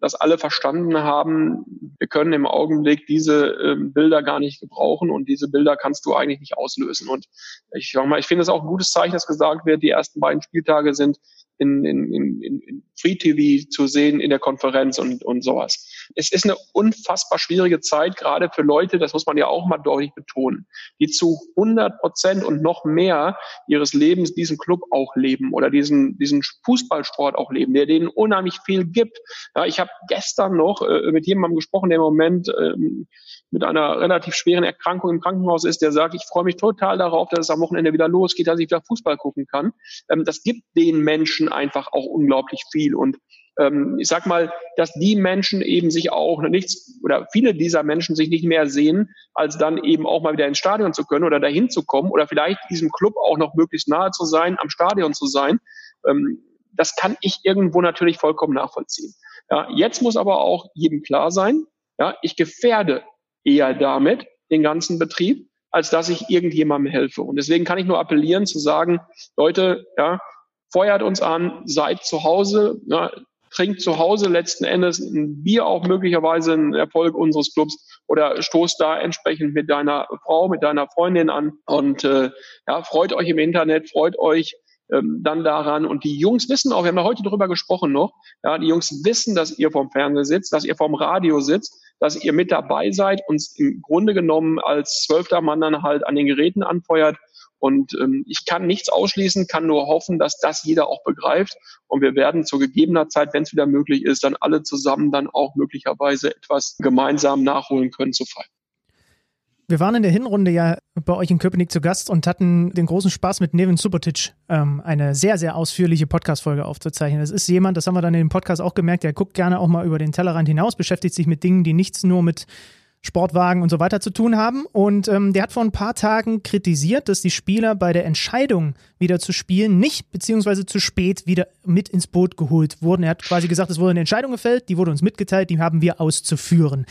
dass alle verstanden haben, wir können im Augenblick diese ähm, Bilder gar nicht gebrauchen und diese Bilder kannst du eigentlich nicht auslösen. Und ich sag mal, ich finde es auch ein gutes Zeichen, dass gesagt wird, die ersten beiden Spieltage sind in, in, in, in Free TV zu sehen in der Konferenz und, und sowas. Es ist eine unfassbar schwierige Zeit, gerade für Leute, das muss man ja auch mal deutlich betonen, die zu 100 Prozent und noch mehr ihres Lebens diesen Club auch leben oder diesen, diesen Fußballsport auch leben, der denen unheimlich viel gibt. Ja, ich habe gestern noch äh, mit jemandem gesprochen, der im Moment ähm, mit einer relativ schweren Erkrankung im Krankenhaus ist, der sagt, ich freue mich total darauf, dass es am Wochenende wieder losgeht, dass ich wieder Fußball gucken kann. Ähm, das gibt den Menschen einfach auch unglaublich viel. Und ähm, ich sag mal, dass die Menschen eben sich auch nichts oder viele dieser Menschen sich nicht mehr sehen, als dann eben auch mal wieder ins Stadion zu können oder dahin zu kommen oder vielleicht diesem Club auch noch möglichst nahe zu sein, am Stadion zu sein. Ähm, das kann ich irgendwo natürlich vollkommen nachvollziehen. Ja, jetzt muss aber auch jedem klar sein, ja, ich gefährde eher damit den ganzen Betrieb, als dass ich irgendjemandem helfe. Und deswegen kann ich nur appellieren zu sagen, Leute, ja, feuert uns an, seid zu Hause, ja, trinkt zu Hause letzten Endes ein Bier auch möglicherweise ein Erfolg unseres Clubs oder stoßt da entsprechend mit deiner Frau, mit deiner Freundin an und äh, ja, freut euch im Internet, freut euch ähm, dann daran. Und die Jungs wissen auch, wir haben ja heute drüber gesprochen noch, ja, die Jungs wissen, dass ihr vorm Fernseher sitzt, dass ihr vorm Radio sitzt, dass ihr mit dabei seid, und im Grunde genommen als zwölfter Mann dann halt an den Geräten anfeuert. Und ähm, ich kann nichts ausschließen, kann nur hoffen, dass das jeder auch begreift. Und wir werden zu gegebener Zeit, wenn es wieder möglich ist, dann alle zusammen dann auch möglicherweise etwas gemeinsam nachholen können zu feiern. Wir waren in der Hinrunde ja bei euch in Köpenick zu Gast und hatten den großen Spaß mit Nevin Subotic ähm, eine sehr, sehr ausführliche Podcast-Folge aufzuzeichnen. Das ist jemand, das haben wir dann in dem Podcast auch gemerkt, der guckt gerne auch mal über den Tellerrand hinaus, beschäftigt sich mit Dingen, die nichts nur mit Sportwagen und so weiter zu tun haben. Und ähm, der hat vor ein paar Tagen kritisiert, dass die Spieler bei der Entscheidung wieder zu spielen nicht beziehungsweise zu spät wieder mit ins Boot geholt wurden. Er hat quasi gesagt, es wurde eine Entscheidung gefällt, die wurde uns mitgeteilt, die haben wir auszuführen.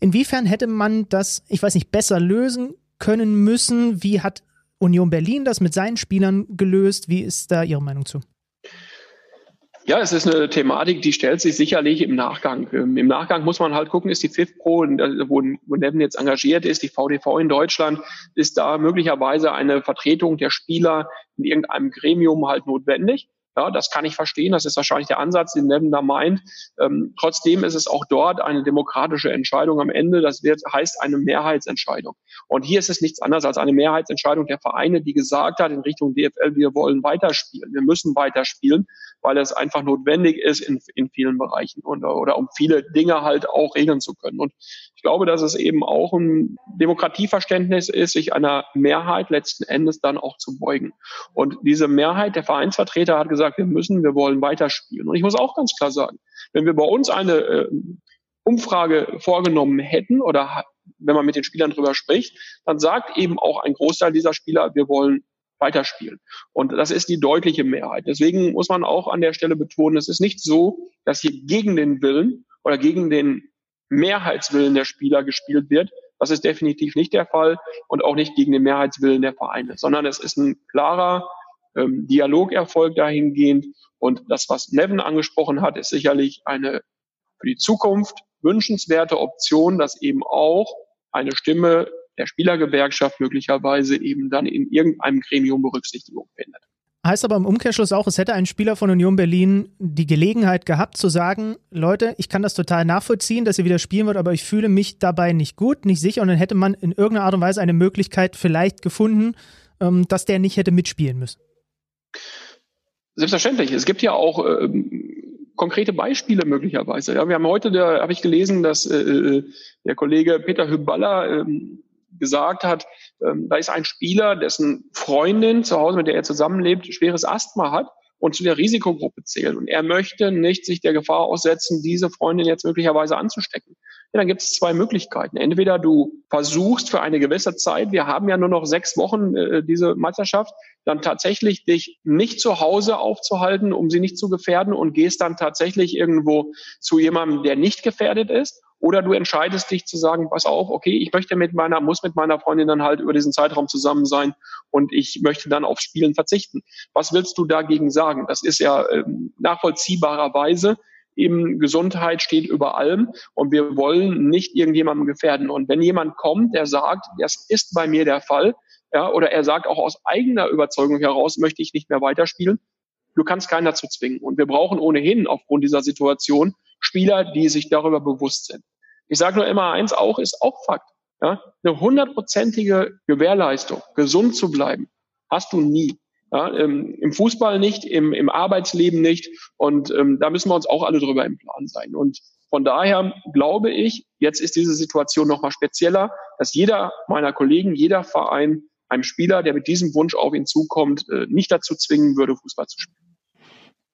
Inwiefern hätte man das, ich weiß nicht, besser lösen können müssen? Wie hat Union Berlin das mit seinen Spielern gelöst? Wie ist da Ihre Meinung zu? Ja, es ist eine Thematik, die stellt sich sicherlich im Nachgang. Ähm, Im Nachgang muss man halt gucken, ist die FIFPro, wo, wo Nevin jetzt engagiert ist, die VDV in Deutschland, ist da möglicherweise eine Vertretung der Spieler in irgendeinem Gremium halt notwendig. Ja, das kann ich verstehen. Das ist wahrscheinlich der Ansatz, den Nevin da meint. Ähm, trotzdem ist es auch dort eine demokratische Entscheidung am Ende. Das wird, heißt eine Mehrheitsentscheidung. Und hier ist es nichts anderes als eine Mehrheitsentscheidung der Vereine, die gesagt hat in Richtung DFL, wir wollen weiterspielen. Wir müssen weiterspielen, weil es einfach notwendig ist in, in vielen Bereichen und, oder um viele Dinge halt auch regeln zu können. Und glaube, dass es eben auch ein Demokratieverständnis ist, sich einer Mehrheit letzten Endes dann auch zu beugen. Und diese Mehrheit der Vereinsvertreter hat gesagt, wir müssen, wir wollen weiterspielen. Und ich muss auch ganz klar sagen, wenn wir bei uns eine äh, Umfrage vorgenommen hätten oder wenn man mit den Spielern drüber spricht, dann sagt eben auch ein Großteil dieser Spieler, wir wollen weiterspielen. Und das ist die deutliche Mehrheit. Deswegen muss man auch an der Stelle betonen, es ist nicht so, dass hier gegen den Willen oder gegen den Mehrheitswillen der Spieler gespielt wird. Das ist definitiv nicht der Fall und auch nicht gegen den Mehrheitswillen der Vereine, sondern es ist ein klarer ähm, Dialogerfolg dahingehend. Und das, was Nevin angesprochen hat, ist sicherlich eine für die Zukunft wünschenswerte Option, dass eben auch eine Stimme der Spielergewerkschaft möglicherweise eben dann in irgendeinem Gremium Berücksichtigung findet. Heißt aber im Umkehrschluss auch, es hätte ein Spieler von Union Berlin die Gelegenheit gehabt zu sagen, Leute, ich kann das total nachvollziehen, dass ihr wieder spielen wird, aber ich fühle mich dabei nicht gut, nicht sicher und dann hätte man in irgendeiner Art und Weise eine Möglichkeit vielleicht gefunden, ähm, dass der nicht hätte mitspielen müssen. Selbstverständlich. Es gibt ja auch ähm, konkrete Beispiele möglicherweise. Ja, wir haben heute, da habe ich gelesen, dass äh, äh, der Kollege Peter Hüballer ähm, gesagt hat, ähm, da ist ein Spieler, dessen Freundin zu Hause, mit der er zusammenlebt, schweres Asthma hat und zu der Risikogruppe zählt. Und er möchte nicht sich der Gefahr aussetzen, diese Freundin jetzt möglicherweise anzustecken. Ja, dann gibt es zwei Möglichkeiten. Entweder du versuchst für eine gewisse Zeit, wir haben ja nur noch sechs Wochen äh, diese Meisterschaft, dann tatsächlich dich nicht zu Hause aufzuhalten, um sie nicht zu gefährden und gehst dann tatsächlich irgendwo zu jemandem, der nicht gefährdet ist. Oder du entscheidest dich zu sagen, pass auf, okay, ich möchte mit meiner, muss mit meiner Freundin dann halt über diesen Zeitraum zusammen sein und ich möchte dann auf Spielen verzichten. Was willst du dagegen sagen? Das ist ja ähm, nachvollziehbarerweise eben Gesundheit steht über allem und wir wollen nicht irgendjemandem gefährden. Und wenn jemand kommt, der sagt, das ist bei mir der Fall, ja, oder er sagt auch aus eigener Überzeugung heraus, möchte ich nicht mehr weiterspielen, du kannst keinen dazu zwingen. Und wir brauchen ohnehin aufgrund dieser Situation Spieler, die sich darüber bewusst sind. Ich sage nur immer eins, auch ist auch Fakt. Ja? Eine hundertprozentige Gewährleistung, gesund zu bleiben, hast du nie. Ja, ähm, Im Fußball nicht, im, im Arbeitsleben nicht. Und ähm, da müssen wir uns auch alle drüber im Plan sein. Und von daher glaube ich, jetzt ist diese Situation nochmal spezieller, dass jeder meiner Kollegen, jeder Verein einem Spieler, der mit diesem Wunsch auf ihn zukommt, äh, nicht dazu zwingen würde, Fußball zu spielen.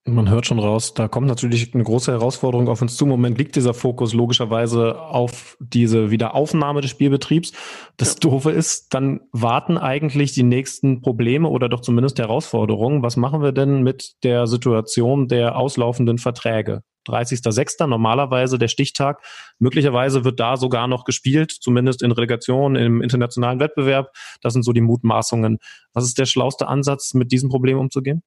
Man hört schon raus, da kommt natürlich eine große Herausforderung auf uns zu. Im Moment liegt dieser Fokus logischerweise auf diese Wiederaufnahme des Spielbetriebs. Das ja. Doofe ist, dann warten eigentlich die nächsten Probleme oder doch zumindest Herausforderungen. Was machen wir denn mit der Situation der auslaufenden Verträge? 30.06. normalerweise der Stichtag. Möglicherweise wird da sogar noch gespielt, zumindest in Relegation im internationalen Wettbewerb. Das sind so die Mutmaßungen. Was ist der schlauste Ansatz, mit diesem Problem umzugehen?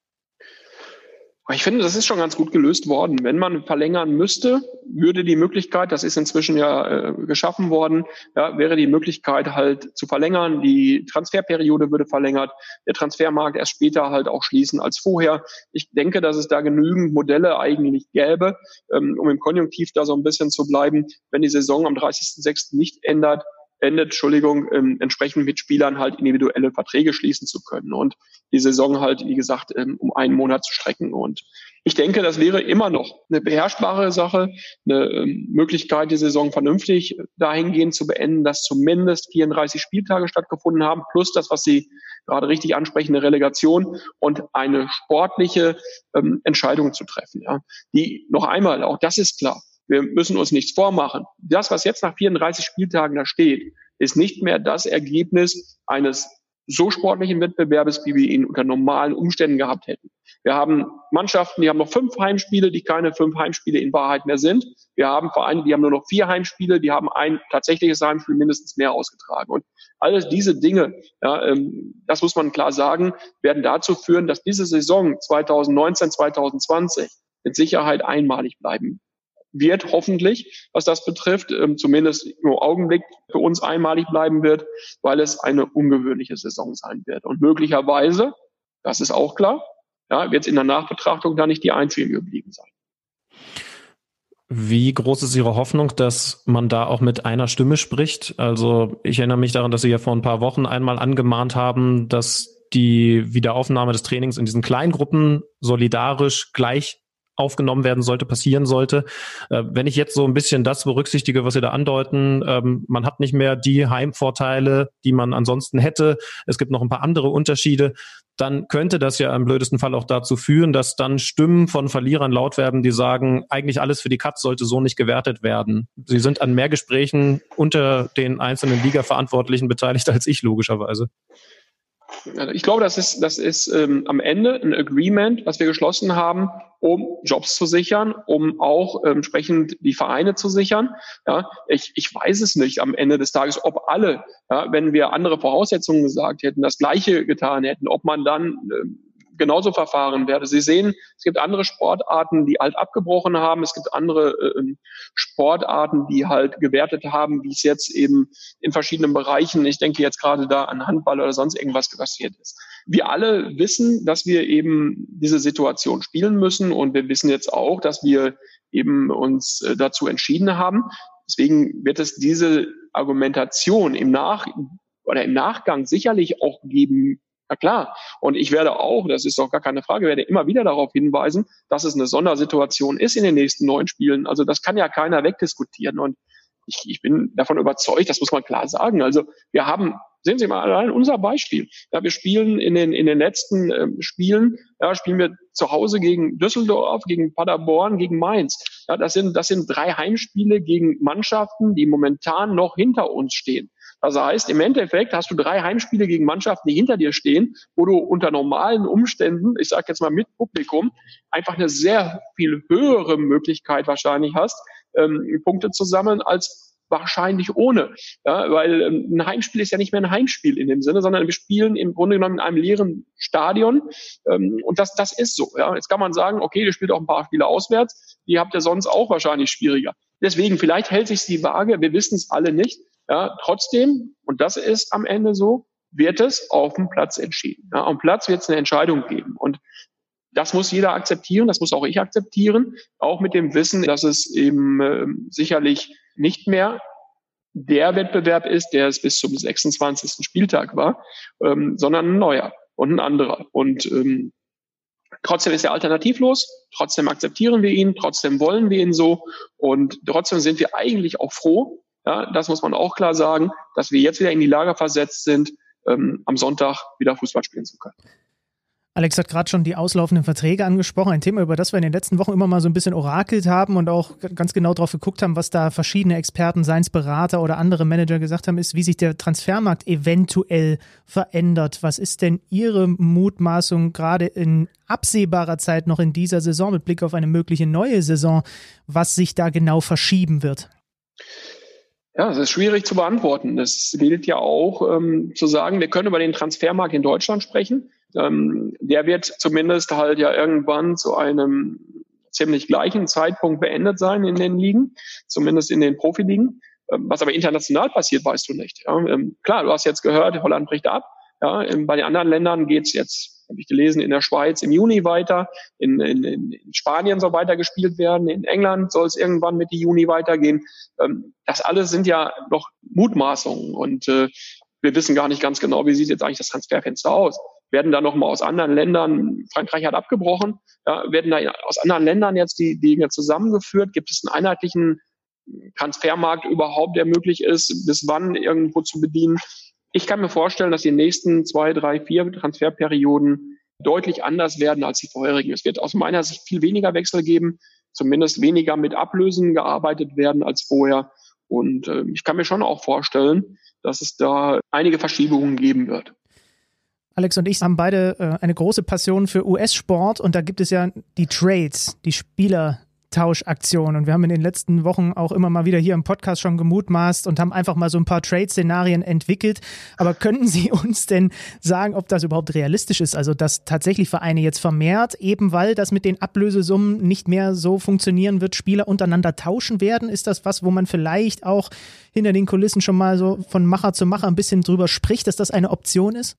Ich finde, das ist schon ganz gut gelöst worden. Wenn man verlängern müsste, würde die Möglichkeit, das ist inzwischen ja äh, geschaffen worden, ja, wäre die Möglichkeit halt zu verlängern. Die Transferperiode würde verlängert, der Transfermarkt erst später halt auch schließen als vorher. Ich denke, dass es da genügend Modelle eigentlich gäbe, ähm, um im Konjunktiv da so ein bisschen zu bleiben. Wenn die Saison am 30.06. nicht ändert, endet, Entschuldigung, ähm, entsprechend mit Spielern halt individuelle Verträge schließen zu können und die Saison halt, wie gesagt, ähm, um einen Monat zu strecken. Und ich denke, das wäre immer noch eine beherrschbare Sache, eine ähm, Möglichkeit, die Saison vernünftig dahingehend zu beenden, dass zumindest 34 Spieltage stattgefunden haben, plus das, was Sie gerade richtig ansprechen, eine Relegation und eine sportliche ähm, Entscheidung zu treffen. Ja. Die noch einmal, auch das ist klar, wir müssen uns nichts vormachen. Das, was jetzt nach 34 Spieltagen da steht, ist nicht mehr das Ergebnis eines so sportlichen Wettbewerbes, wie wir ihn unter normalen Umständen gehabt hätten. Wir haben Mannschaften, die haben noch fünf Heimspiele, die keine fünf Heimspiele in Wahrheit mehr sind. Wir haben Vereine, die haben nur noch vier Heimspiele, die haben ein tatsächliches Heimspiel mindestens mehr ausgetragen. Und alles diese Dinge, ja, ähm, das muss man klar sagen, werden dazu führen, dass diese Saison 2019, 2020 mit Sicherheit einmalig bleiben wird, hoffentlich, was das betrifft, ähm, zumindest im Augenblick für uns einmalig bleiben wird, weil es eine ungewöhnliche Saison sein wird. Und möglicherweise, das ist auch klar, ja, wird es in der Nachbetrachtung da nicht die einzige geblieben sein. Wie groß ist Ihre Hoffnung, dass man da auch mit einer Stimme spricht? Also ich erinnere mich daran, dass Sie ja vor ein paar Wochen einmal angemahnt haben, dass die Wiederaufnahme des Trainings in diesen Kleingruppen solidarisch gleich aufgenommen werden sollte, passieren sollte. Äh, wenn ich jetzt so ein bisschen das berücksichtige, was Sie da andeuten, ähm, man hat nicht mehr die Heimvorteile, die man ansonsten hätte. Es gibt noch ein paar andere Unterschiede. Dann könnte das ja im blödesten Fall auch dazu führen, dass dann Stimmen von Verlierern laut werden, die sagen, eigentlich alles für die Katz sollte so nicht gewertet werden. Sie sind an mehr Gesprächen unter den einzelnen Liga-Verantwortlichen beteiligt als ich, logischerweise. Ich glaube, das ist, das ist ähm, am Ende ein Agreement, was wir geschlossen haben, um Jobs zu sichern, um auch ähm, entsprechend die Vereine zu sichern. Ja, ich, ich weiß es nicht am Ende des Tages, ob alle, ja, wenn wir andere Voraussetzungen gesagt hätten, das Gleiche getan hätten, ob man dann ähm, genauso verfahren werde. Sie sehen, es gibt andere Sportarten, die halt abgebrochen haben. Es gibt andere äh, ähm, Sportarten, die halt gewertet haben, wie es jetzt eben in verschiedenen Bereichen, ich denke jetzt gerade da an Handball oder sonst irgendwas passiert ist. Wir alle wissen, dass wir eben diese Situation spielen müssen und wir wissen jetzt auch, dass wir eben uns äh, dazu entschieden haben. Deswegen wird es diese Argumentation im Nach oder im Nachgang sicherlich auch geben na klar. Und ich werde auch, das ist doch gar keine Frage, werde immer wieder darauf hinweisen, dass es eine Sondersituation ist in den nächsten neun Spielen. Also das kann ja keiner wegdiskutieren. Und ich, ich bin davon überzeugt, das muss man klar sagen. Also wir haben, sehen Sie mal allein unser Beispiel. Ja, wir spielen in den, in den letzten ähm, Spielen, ja, spielen wir zu Hause gegen Düsseldorf, gegen Paderborn, gegen Mainz. Ja, das sind, das sind drei Heimspiele gegen Mannschaften, die momentan noch hinter uns stehen. Das heißt, im Endeffekt hast du drei Heimspiele gegen Mannschaften, die hinter dir stehen, wo du unter normalen Umständen, ich sage jetzt mal mit Publikum, einfach eine sehr viel höhere Möglichkeit wahrscheinlich hast, ähm, Punkte zu sammeln als wahrscheinlich ohne. Ja, weil ähm, ein Heimspiel ist ja nicht mehr ein Heimspiel in dem Sinne, sondern wir spielen im Grunde genommen in einem leeren Stadion. Ähm, und das, das ist so. Ja. Jetzt kann man sagen, okay, ihr spielt auch ein paar Spiele auswärts, die habt ihr sonst auch wahrscheinlich schwieriger. Deswegen, vielleicht hält sich die Waage, wir wissen es alle nicht. Ja, trotzdem, und das ist am Ende so, wird es auf dem Platz entschieden. Ja, am Platz wird es eine Entscheidung geben. Und das muss jeder akzeptieren, das muss auch ich akzeptieren, auch mit dem Wissen, dass es eben äh, sicherlich nicht mehr der Wettbewerb ist, der es bis zum 26. Spieltag war, ähm, sondern ein neuer und ein anderer. Und ähm, trotzdem ist er alternativlos, trotzdem akzeptieren wir ihn, trotzdem wollen wir ihn so und trotzdem sind wir eigentlich auch froh, ja, das muss man auch klar sagen, dass wir jetzt wieder in die Lage versetzt sind, ähm, am Sonntag wieder Fußball spielen zu können. Alex hat gerade schon die auslaufenden Verträge angesprochen, ein Thema, über das wir in den letzten Wochen immer mal so ein bisschen orakelt haben und auch ganz genau drauf geguckt haben, was da verschiedene Experten, Seinsberater oder andere Manager gesagt haben, ist, wie sich der Transfermarkt eventuell verändert. Was ist denn Ihre Mutmaßung gerade in absehbarer Zeit noch in dieser Saison mit Blick auf eine mögliche neue Saison, was sich da genau verschieben wird? Ja, es ist schwierig zu beantworten. Es gilt ja auch ähm, zu sagen, wir können über den Transfermarkt in Deutschland sprechen. Ähm, der wird zumindest halt ja irgendwann zu einem ziemlich gleichen Zeitpunkt beendet sein in den Ligen, zumindest in den Profiligen. Ähm, was aber international passiert, weißt du nicht. Ja, ähm, klar, du hast jetzt gehört, Holland bricht ab. Ja, ähm, bei den anderen Ländern geht's jetzt, habe ich gelesen, in der Schweiz im Juni weiter, in, in, in Spanien soll weiter gespielt werden, in England soll es irgendwann Mitte Juni weitergehen. Ähm, das alles sind ja noch Mutmaßungen und äh, wir wissen gar nicht ganz genau, wie sieht jetzt eigentlich das Transferfenster aus werden da nochmal aus anderen Ländern, Frankreich hat abgebrochen, ja, werden da aus anderen Ländern jetzt die Dinge zusammengeführt? Gibt es einen einheitlichen Transfermarkt überhaupt, der möglich ist, bis wann irgendwo zu bedienen? Ich kann mir vorstellen, dass die nächsten zwei, drei, vier Transferperioden deutlich anders werden als die vorherigen. Es wird aus meiner Sicht viel weniger Wechsel geben, zumindest weniger mit Ablösen gearbeitet werden als vorher. Und äh, ich kann mir schon auch vorstellen, dass es da einige Verschiebungen geben wird. Alex und ich haben beide äh, eine große Passion für US-Sport und da gibt es ja die Trades, die Spielertauschaktionen. Und wir haben in den letzten Wochen auch immer mal wieder hier im Podcast schon gemutmaßt und haben einfach mal so ein paar Trade-Szenarien entwickelt. Aber könnten Sie uns denn sagen, ob das überhaupt realistisch ist? Also, dass tatsächlich Vereine jetzt vermehrt, eben weil das mit den Ablösesummen nicht mehr so funktionieren wird, Spieler untereinander tauschen werden? Ist das was, wo man vielleicht auch hinter den Kulissen schon mal so von Macher zu Macher ein bisschen drüber spricht, dass das eine Option ist?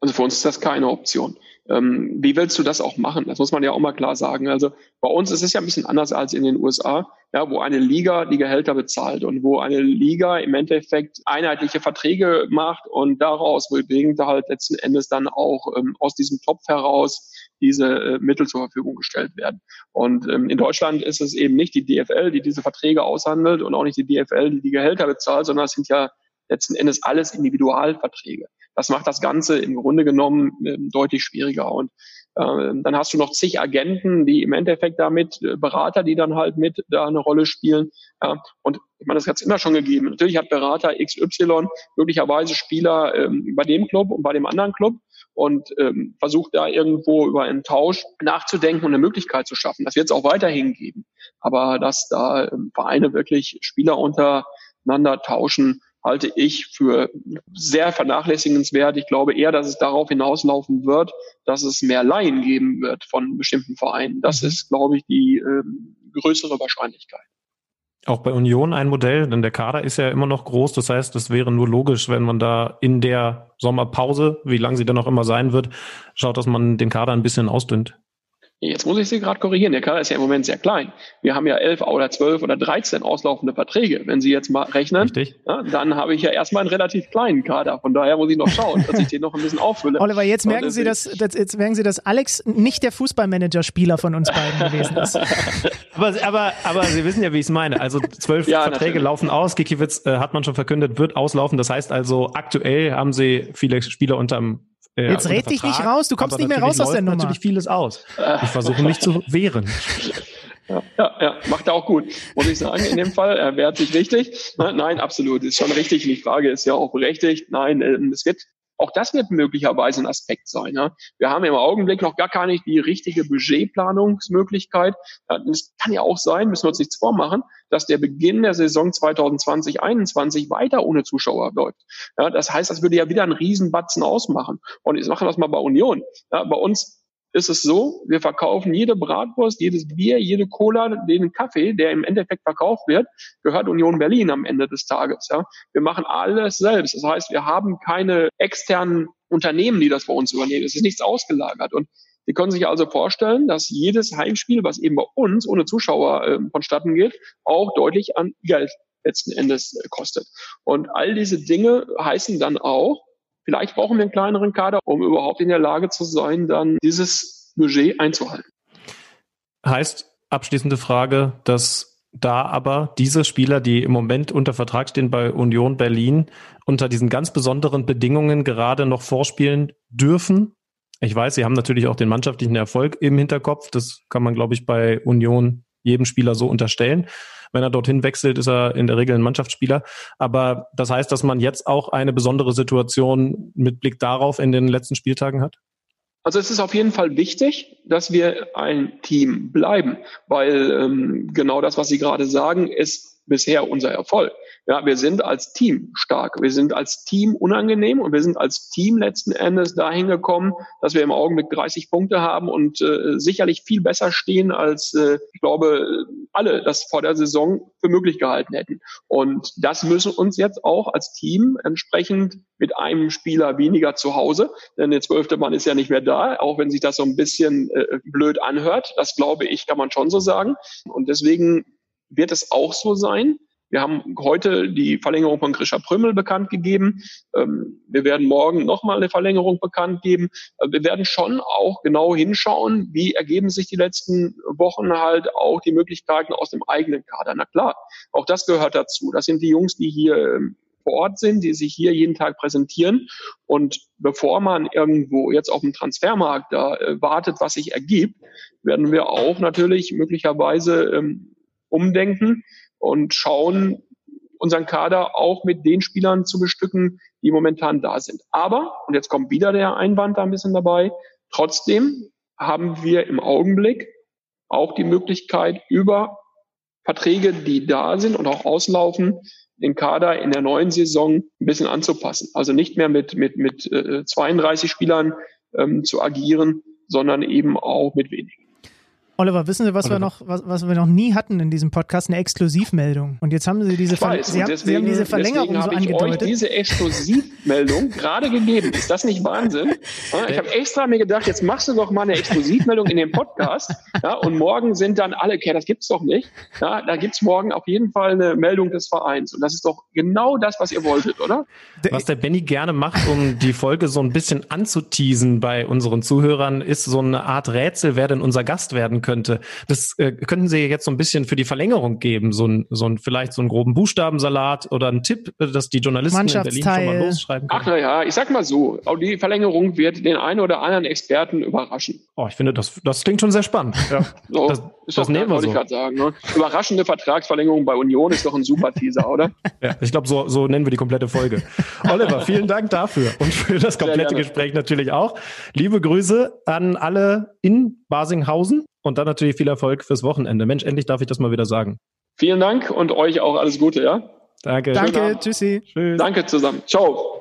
Also für uns ist das keine Option. Ähm, wie willst du das auch machen? Das muss man ja auch mal klar sagen. Also bei uns ist es ja ein bisschen anders als in den USA, ja, wo eine Liga die Gehälter bezahlt und wo eine Liga im Endeffekt einheitliche Verträge macht und daraus bedingt halt letzten Endes dann auch ähm, aus diesem Topf heraus diese äh, Mittel zur Verfügung gestellt werden. Und ähm, in Deutschland ist es eben nicht die DFL, die diese Verträge aushandelt und auch nicht die DFL, die die Gehälter bezahlt, sondern es sind ja letzten Endes alles Individualverträge. Das macht das Ganze im Grunde genommen äh, deutlich schwieriger. Und äh, dann hast du noch zig Agenten, die im Endeffekt damit, äh, Berater, die dann halt mit da eine Rolle spielen. Und ich meine, das hat es immer schon gegeben. Natürlich hat Berater XY möglicherweise Spieler ähm, bei dem Club und bei dem anderen Club und ähm, versucht da irgendwo über einen Tausch nachzudenken und eine Möglichkeit zu schaffen. Das wird es auch weiterhin geben. Aber dass da ähm, Vereine wirklich Spieler untereinander tauschen, halte ich für sehr vernachlässigenswert. Ich glaube eher, dass es darauf hinauslaufen wird, dass es mehr Laien geben wird von bestimmten Vereinen. Das mhm. ist, glaube ich, die äh, größere Wahrscheinlichkeit. Auch bei Union ein Modell, denn der Kader ist ja immer noch groß. Das heißt, es wäre nur logisch, wenn man da in der Sommerpause, wie lang sie dann auch immer sein wird, schaut, dass man den Kader ein bisschen ausdünnt. Jetzt muss ich Sie gerade korrigieren. Der Kader ist ja im Moment sehr klein. Wir haben ja elf oder zwölf oder dreizehn auslaufende Verträge. Wenn Sie jetzt mal rechnen, ja, dann habe ich ja erstmal einen relativ kleinen Kader. Von daher muss ich noch schauen, dass ich den noch ein bisschen auffülle. Oliver, jetzt merken Sie, dass, jetzt merken Sie, dass Alex nicht der Fußballmanager-Spieler von uns beiden gewesen ist. aber, aber, aber Sie wissen ja, wie ich es meine. Also zwölf ja, Verträge natürlich. laufen aus. Gikiewicz äh, hat man schon verkündet, wird auslaufen. Das heißt also, aktuell haben Sie viele Spieler unterm äh, Jetzt red dich nicht raus, du kommst nicht mehr raus aus der Nummer. natürlich vieles aus. Ich versuche mich zu wehren. Ja, ja, ja, macht er auch gut, muss ich sagen, in dem Fall. Er wehrt sich richtig. Nein, absolut, ist schon richtig. Die Frage ist ja auch berechtigt. Nein, ähm, es wird auch das wird möglicherweise ein Aspekt sein. Ja. Wir haben im Augenblick noch gar, nicht die richtige Budgetplanungsmöglichkeit. Es kann ja auch sein, müssen wir uns nichts vormachen, dass der Beginn der Saison 2020-21 weiter ohne Zuschauer läuft. Ja, das heißt, das würde ja wieder einen Riesenbatzen ausmachen. Und jetzt machen wir das mal bei Union. Ja, bei uns ist es so, wir verkaufen jede Bratwurst, jedes Bier, jede Cola, den Kaffee, der im Endeffekt verkauft wird, gehört Union Berlin am Ende des Tages. Ja. Wir machen alles selbst. Das heißt, wir haben keine externen Unternehmen, die das bei uns übernehmen. Es ist nichts ausgelagert. Und Sie können sich also vorstellen, dass jedes Heimspiel, was eben bei uns ohne Zuschauer äh, vonstatten geht, auch deutlich an Geld letzten Endes äh, kostet. Und all diese Dinge heißen dann auch, vielleicht brauchen wir einen kleineren Kader, um überhaupt in der Lage zu sein, dann dieses Budget einzuhalten. Heißt, abschließende Frage, dass da aber diese Spieler, die im Moment unter Vertrag stehen bei Union Berlin, unter diesen ganz besonderen Bedingungen gerade noch vorspielen dürfen. Ich weiß, sie haben natürlich auch den mannschaftlichen Erfolg im Hinterkopf. Das kann man, glaube ich, bei Union jedem Spieler so unterstellen. Wenn er dorthin wechselt, ist er in der Regel ein Mannschaftsspieler. Aber das heißt, dass man jetzt auch eine besondere Situation mit Blick darauf in den letzten Spieltagen hat? Also es ist auf jeden Fall wichtig, dass wir ein Team bleiben, weil ähm, genau das, was Sie gerade sagen, ist bisher unser Erfolg. Ja, wir sind als Team stark, wir sind als Team unangenehm und wir sind als Team letzten Endes dahin gekommen, dass wir im Augenblick 30 Punkte haben und äh, sicherlich viel besser stehen, als äh, ich glaube alle das vor der Saison für möglich gehalten hätten. Und das müssen uns jetzt auch als Team entsprechend mit einem Spieler weniger zu Hause, denn der zwölfte Mann ist ja nicht mehr da, auch wenn sich das so ein bisschen äh, blöd anhört. Das glaube ich, kann man schon so sagen. Und deswegen wird es auch so sein, wir haben heute die Verlängerung von Grisha Prümmel bekannt gegeben. Ähm, wir werden morgen nochmal eine Verlängerung bekannt geben. Äh, wir werden schon auch genau hinschauen, wie ergeben sich die letzten Wochen halt auch die Möglichkeiten aus dem eigenen Kader. Na klar, auch das gehört dazu. Das sind die Jungs, die hier ähm, vor Ort sind, die sich hier jeden Tag präsentieren. Und bevor man irgendwo jetzt auf dem Transfermarkt da äh, wartet, was sich ergibt, werden wir auch natürlich möglicherweise ähm, umdenken und schauen, unseren Kader auch mit den Spielern zu bestücken, die momentan da sind. Aber, und jetzt kommt wieder der Einwand da ein bisschen dabei, trotzdem haben wir im Augenblick auch die Möglichkeit, über Verträge, die da sind und auch auslaufen, den Kader in der neuen Saison ein bisschen anzupassen. Also nicht mehr mit, mit, mit äh, 32 Spielern ähm, zu agieren, sondern eben auch mit wenigen. Oliver, wissen Sie, was wir noch, was, was, wir noch nie hatten in diesem Podcast? Eine Exklusivmeldung. Und jetzt haben Sie diese, Ver weiß, Sie, haben, deswegen, Sie haben diese Verlängerung so angedeutet. Ich diese Exklusivmeldung gerade gegeben. Ist das nicht Wahnsinn? Ich habe extra mir gedacht, jetzt machst du doch mal eine Exklusivmeldung in dem Podcast. Ja, und morgen sind dann alle, okay, das gibt's doch nicht. Ja, da gibt's morgen auf jeden Fall eine Meldung des Vereins. Und das ist doch genau das, was ihr wolltet, oder? Was der Benny gerne macht, um die Folge so ein bisschen anzuteasen bei unseren Zuhörern, ist so eine Art Rätsel, wer denn unser Gast werden könnte könnte. Das äh, könnten Sie jetzt so ein bisschen für die Verlängerung geben, so ein, so ein vielleicht so einen groben Buchstabensalat oder ein Tipp, äh, dass die Journalisten in Berlin schon mal losschreiben können. Ach naja, ich sag mal so, auch die Verlängerung wird den einen oder anderen Experten überraschen. Oh, ich finde, das, das klingt schon sehr spannend. Ja. So, das, ist das doch, nehmen wir so. Ich sagen, ne? Überraschende Vertragsverlängerung bei Union ist doch ein super Teaser, oder? ja, ich glaube, so, so nennen wir die komplette Folge. Oliver, vielen Dank dafür und für das komplette Gespräch natürlich auch. Liebe Grüße an alle in Basinghausen und dann natürlich viel Erfolg fürs Wochenende. Mensch, endlich darf ich das mal wieder sagen. Vielen Dank und euch auch alles Gute, ja? Danke. Danke, tschüssi. Tschüss. Danke zusammen. Ciao.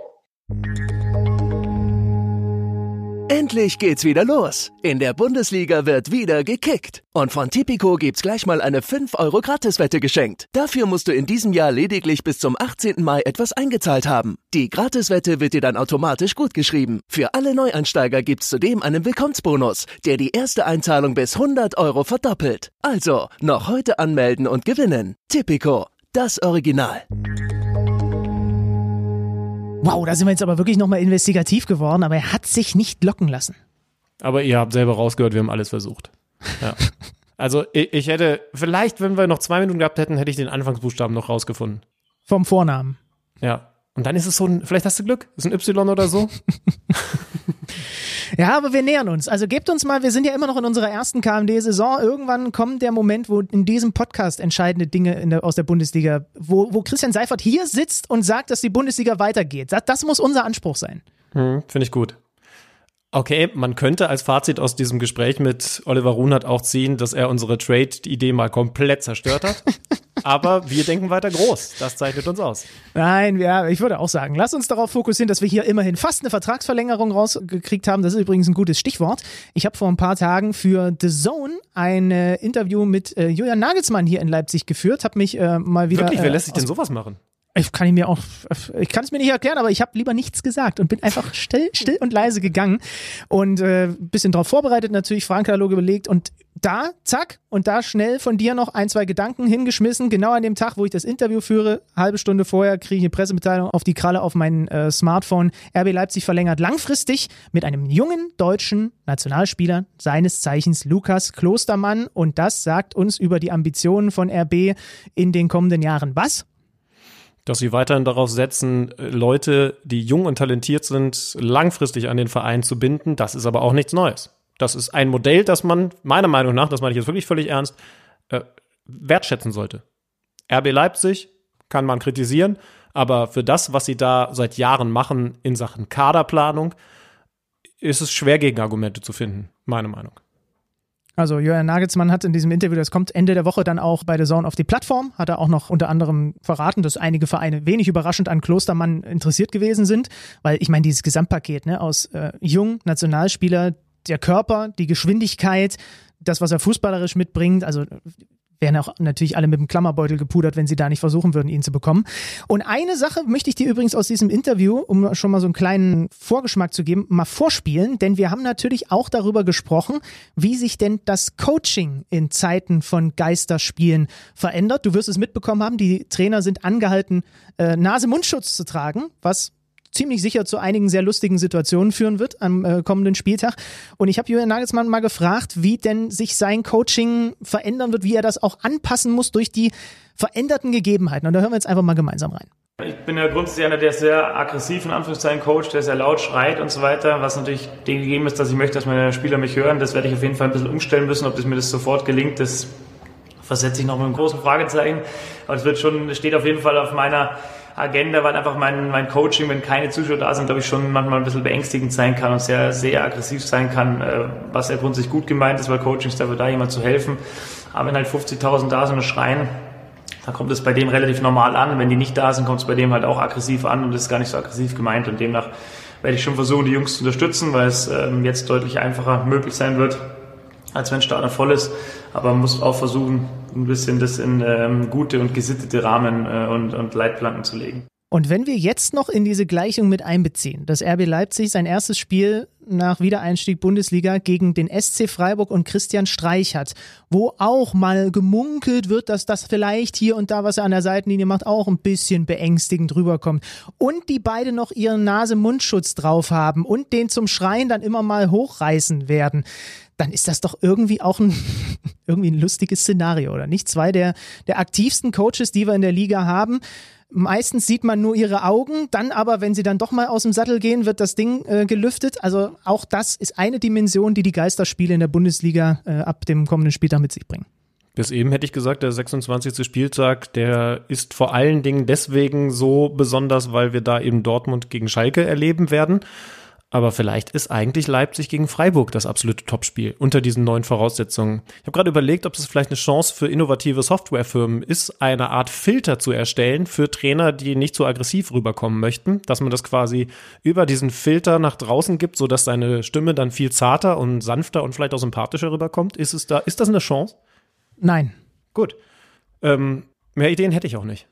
Endlich geht's wieder los. In der Bundesliga wird wieder gekickt. Und von Tipico gibt's gleich mal eine 5 Euro Gratiswette geschenkt. Dafür musst du in diesem Jahr lediglich bis zum 18. Mai etwas eingezahlt haben. Die Gratiswette wird dir dann automatisch gutgeschrieben. Für alle Neuansteiger gibt's zudem einen Willkommensbonus, der die erste Einzahlung bis 100 Euro verdoppelt. Also, noch heute anmelden und gewinnen. Tipico, das Original. Wow, da sind wir jetzt aber wirklich nochmal investigativ geworden, aber er hat sich nicht locken lassen. Aber ihr habt selber rausgehört, wir haben alles versucht. Ja. Also ich, ich hätte, vielleicht, wenn wir noch zwei Minuten gehabt hätten, hätte ich den Anfangsbuchstaben noch rausgefunden. Vom Vornamen. Ja. Und dann ist es so ein, vielleicht hast du Glück, ist ein Y oder so. Ja, aber wir nähern uns. Also gebt uns mal, wir sind ja immer noch in unserer ersten KMD-Saison. Irgendwann kommt der Moment, wo in diesem Podcast entscheidende Dinge der, aus der Bundesliga, wo, wo Christian Seifert hier sitzt und sagt, dass die Bundesliga weitergeht. Das, das muss unser Anspruch sein. Hm, Finde ich gut. Okay, man könnte als Fazit aus diesem Gespräch mit Oliver Runert auch ziehen, dass er unsere Trade-Idee mal komplett zerstört hat. Aber wir denken weiter groß. Das zeichnet uns aus. Nein, ja, ich würde auch sagen, lass uns darauf fokussieren, dass wir hier immerhin fast eine Vertragsverlängerung rausgekriegt haben. Das ist übrigens ein gutes Stichwort. Ich habe vor ein paar Tagen für The Zone ein äh, Interview mit äh, Julian Nagelsmann hier in Leipzig geführt, habe mich äh, mal wieder. Wirklich, wer lässt sich denn sowas machen? Ich kann mir auch, ich kann es mir nicht erklären, aber ich habe lieber nichts gesagt und bin einfach still, still und leise gegangen und äh, bisschen darauf vorbereitet, natürlich Fragenkatalog überlegt und da, zack, und da schnell von dir noch ein, zwei Gedanken hingeschmissen. Genau an dem Tag, wo ich das Interview führe, halbe Stunde vorher kriege ich eine Pressemitteilung auf die Kralle auf mein äh, Smartphone. RB Leipzig verlängert langfristig mit einem jungen deutschen Nationalspieler, seines Zeichens Lukas Klostermann. Und das sagt uns über die Ambitionen von RB in den kommenden Jahren. Was? Dass sie weiterhin darauf setzen, Leute, die jung und talentiert sind, langfristig an den Verein zu binden. Das ist aber auch nichts Neues. Das ist ein Modell, das man, meiner Meinung nach, das meine ich jetzt wirklich völlig ernst, äh, wertschätzen sollte. RB Leipzig kann man kritisieren, aber für das, was sie da seit Jahren machen in Sachen Kaderplanung, ist es schwer, Gegenargumente zu finden, meine Meinung. Also Jörn Nagelsmann hat in diesem Interview, das kommt Ende der Woche dann auch bei der Zone auf die Plattform, hat er auch noch unter anderem verraten, dass einige Vereine wenig überraschend an Klostermann interessiert gewesen sind, weil ich meine, dieses Gesamtpaket ne, aus äh, jung, Nationalspieler, der Körper, die Geschwindigkeit, das, was er fußballerisch mitbringt, also wären auch natürlich alle mit dem Klammerbeutel gepudert, wenn sie da nicht versuchen würden, ihn zu bekommen. Und eine Sache möchte ich dir übrigens aus diesem Interview, um schon mal so einen kleinen Vorgeschmack zu geben, mal vorspielen, denn wir haben natürlich auch darüber gesprochen, wie sich denn das Coaching in Zeiten von Geisterspielen verändert. Du wirst es mitbekommen haben, die Trainer sind angehalten, äh, Nase-Mundschutz zu tragen, was ziemlich sicher zu einigen sehr lustigen Situationen führen wird am äh, kommenden Spieltag. Und ich habe Julian Nagelsmann mal gefragt, wie denn sich sein Coaching verändern wird, wie er das auch anpassen muss durch die veränderten Gegebenheiten. Und da hören wir jetzt einfach mal gemeinsam rein. Ich bin ja grundsätzlich einer, der sehr aggressiv in Anführungszeichen coacht, der sehr laut schreit und so weiter, was natürlich dem gegeben ist, dass ich möchte, dass meine Spieler mich hören. Das werde ich auf jeden Fall ein bisschen umstellen müssen. Ob das mir das sofort gelingt, das versetze ich noch mit einem großen Fragezeichen. Aber es wird schon, steht auf jeden Fall auf meiner Agenda, weil einfach mein, mein Coaching, wenn keine Zuschauer da sind, glaube ich, schon manchmal ein bisschen beängstigend sein kann und sehr, sehr aggressiv sein kann, äh, was ja grundsätzlich gut gemeint ist, weil Coaching ist dafür da, jemand zu helfen. Aber wenn halt 50.000 da sind und schreien, dann kommt es bei dem relativ normal an. Wenn die nicht da sind, kommt es bei dem halt auch aggressiv an und das ist gar nicht so aggressiv gemeint. Und demnach werde ich schon versuchen, die Jungs zu unterstützen, weil es ähm, jetzt deutlich einfacher möglich sein wird, als wenn Stadion voll ist. Aber man muss auch versuchen, ein bisschen das in ähm, gute und gesittete Rahmen äh, und, und Leitplanken zu legen. Und wenn wir jetzt noch in diese Gleichung mit einbeziehen, dass RB Leipzig sein erstes Spiel nach Wiedereinstieg Bundesliga gegen den SC Freiburg und Christian Streich hat, wo auch mal gemunkelt wird, dass das vielleicht hier und da, was er an der Seitenlinie macht, auch ein bisschen beängstigend rüberkommt. Und die beide noch ihren Nase-Mundschutz drauf haben und den zum Schreien dann immer mal hochreißen werden dann ist das doch irgendwie auch ein, irgendwie ein lustiges Szenario, oder nicht? Zwei der, der aktivsten Coaches, die wir in der Liga haben. Meistens sieht man nur ihre Augen, dann aber, wenn sie dann doch mal aus dem Sattel gehen, wird das Ding äh, gelüftet. Also auch das ist eine Dimension, die die Geisterspiele in der Bundesliga äh, ab dem kommenden Spieltag mit sich bringen. Bis eben hätte ich gesagt, der 26. Spieltag, der ist vor allen Dingen deswegen so besonders, weil wir da eben Dortmund gegen Schalke erleben werden. Aber vielleicht ist eigentlich Leipzig gegen Freiburg das absolute Topspiel unter diesen neuen Voraussetzungen. Ich habe gerade überlegt, ob es vielleicht eine Chance für innovative Softwarefirmen ist, eine Art Filter zu erstellen für Trainer, die nicht so aggressiv rüberkommen möchten, dass man das quasi über diesen Filter nach draußen gibt, sodass seine Stimme dann viel zarter und sanfter und vielleicht auch sympathischer rüberkommt. Ist es da, ist das eine Chance? Nein. Gut. Ähm, mehr Ideen hätte ich auch nicht.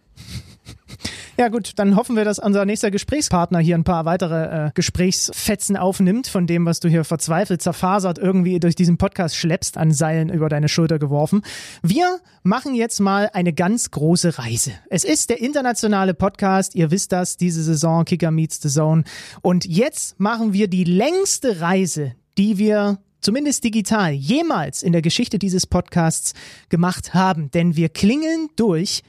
Ja gut, dann hoffen wir, dass unser nächster Gesprächspartner hier ein paar weitere äh, Gesprächsfetzen aufnimmt von dem, was du hier verzweifelt, zerfasert irgendwie durch diesen Podcast schleppst, an Seilen über deine Schulter geworfen. Wir machen jetzt mal eine ganz große Reise. Es ist der internationale Podcast, ihr wisst das, diese Saison Kicker Meets the Zone. Und jetzt machen wir die längste Reise, die wir zumindest digital, jemals in der Geschichte dieses Podcasts gemacht haben. Denn wir klingeln durch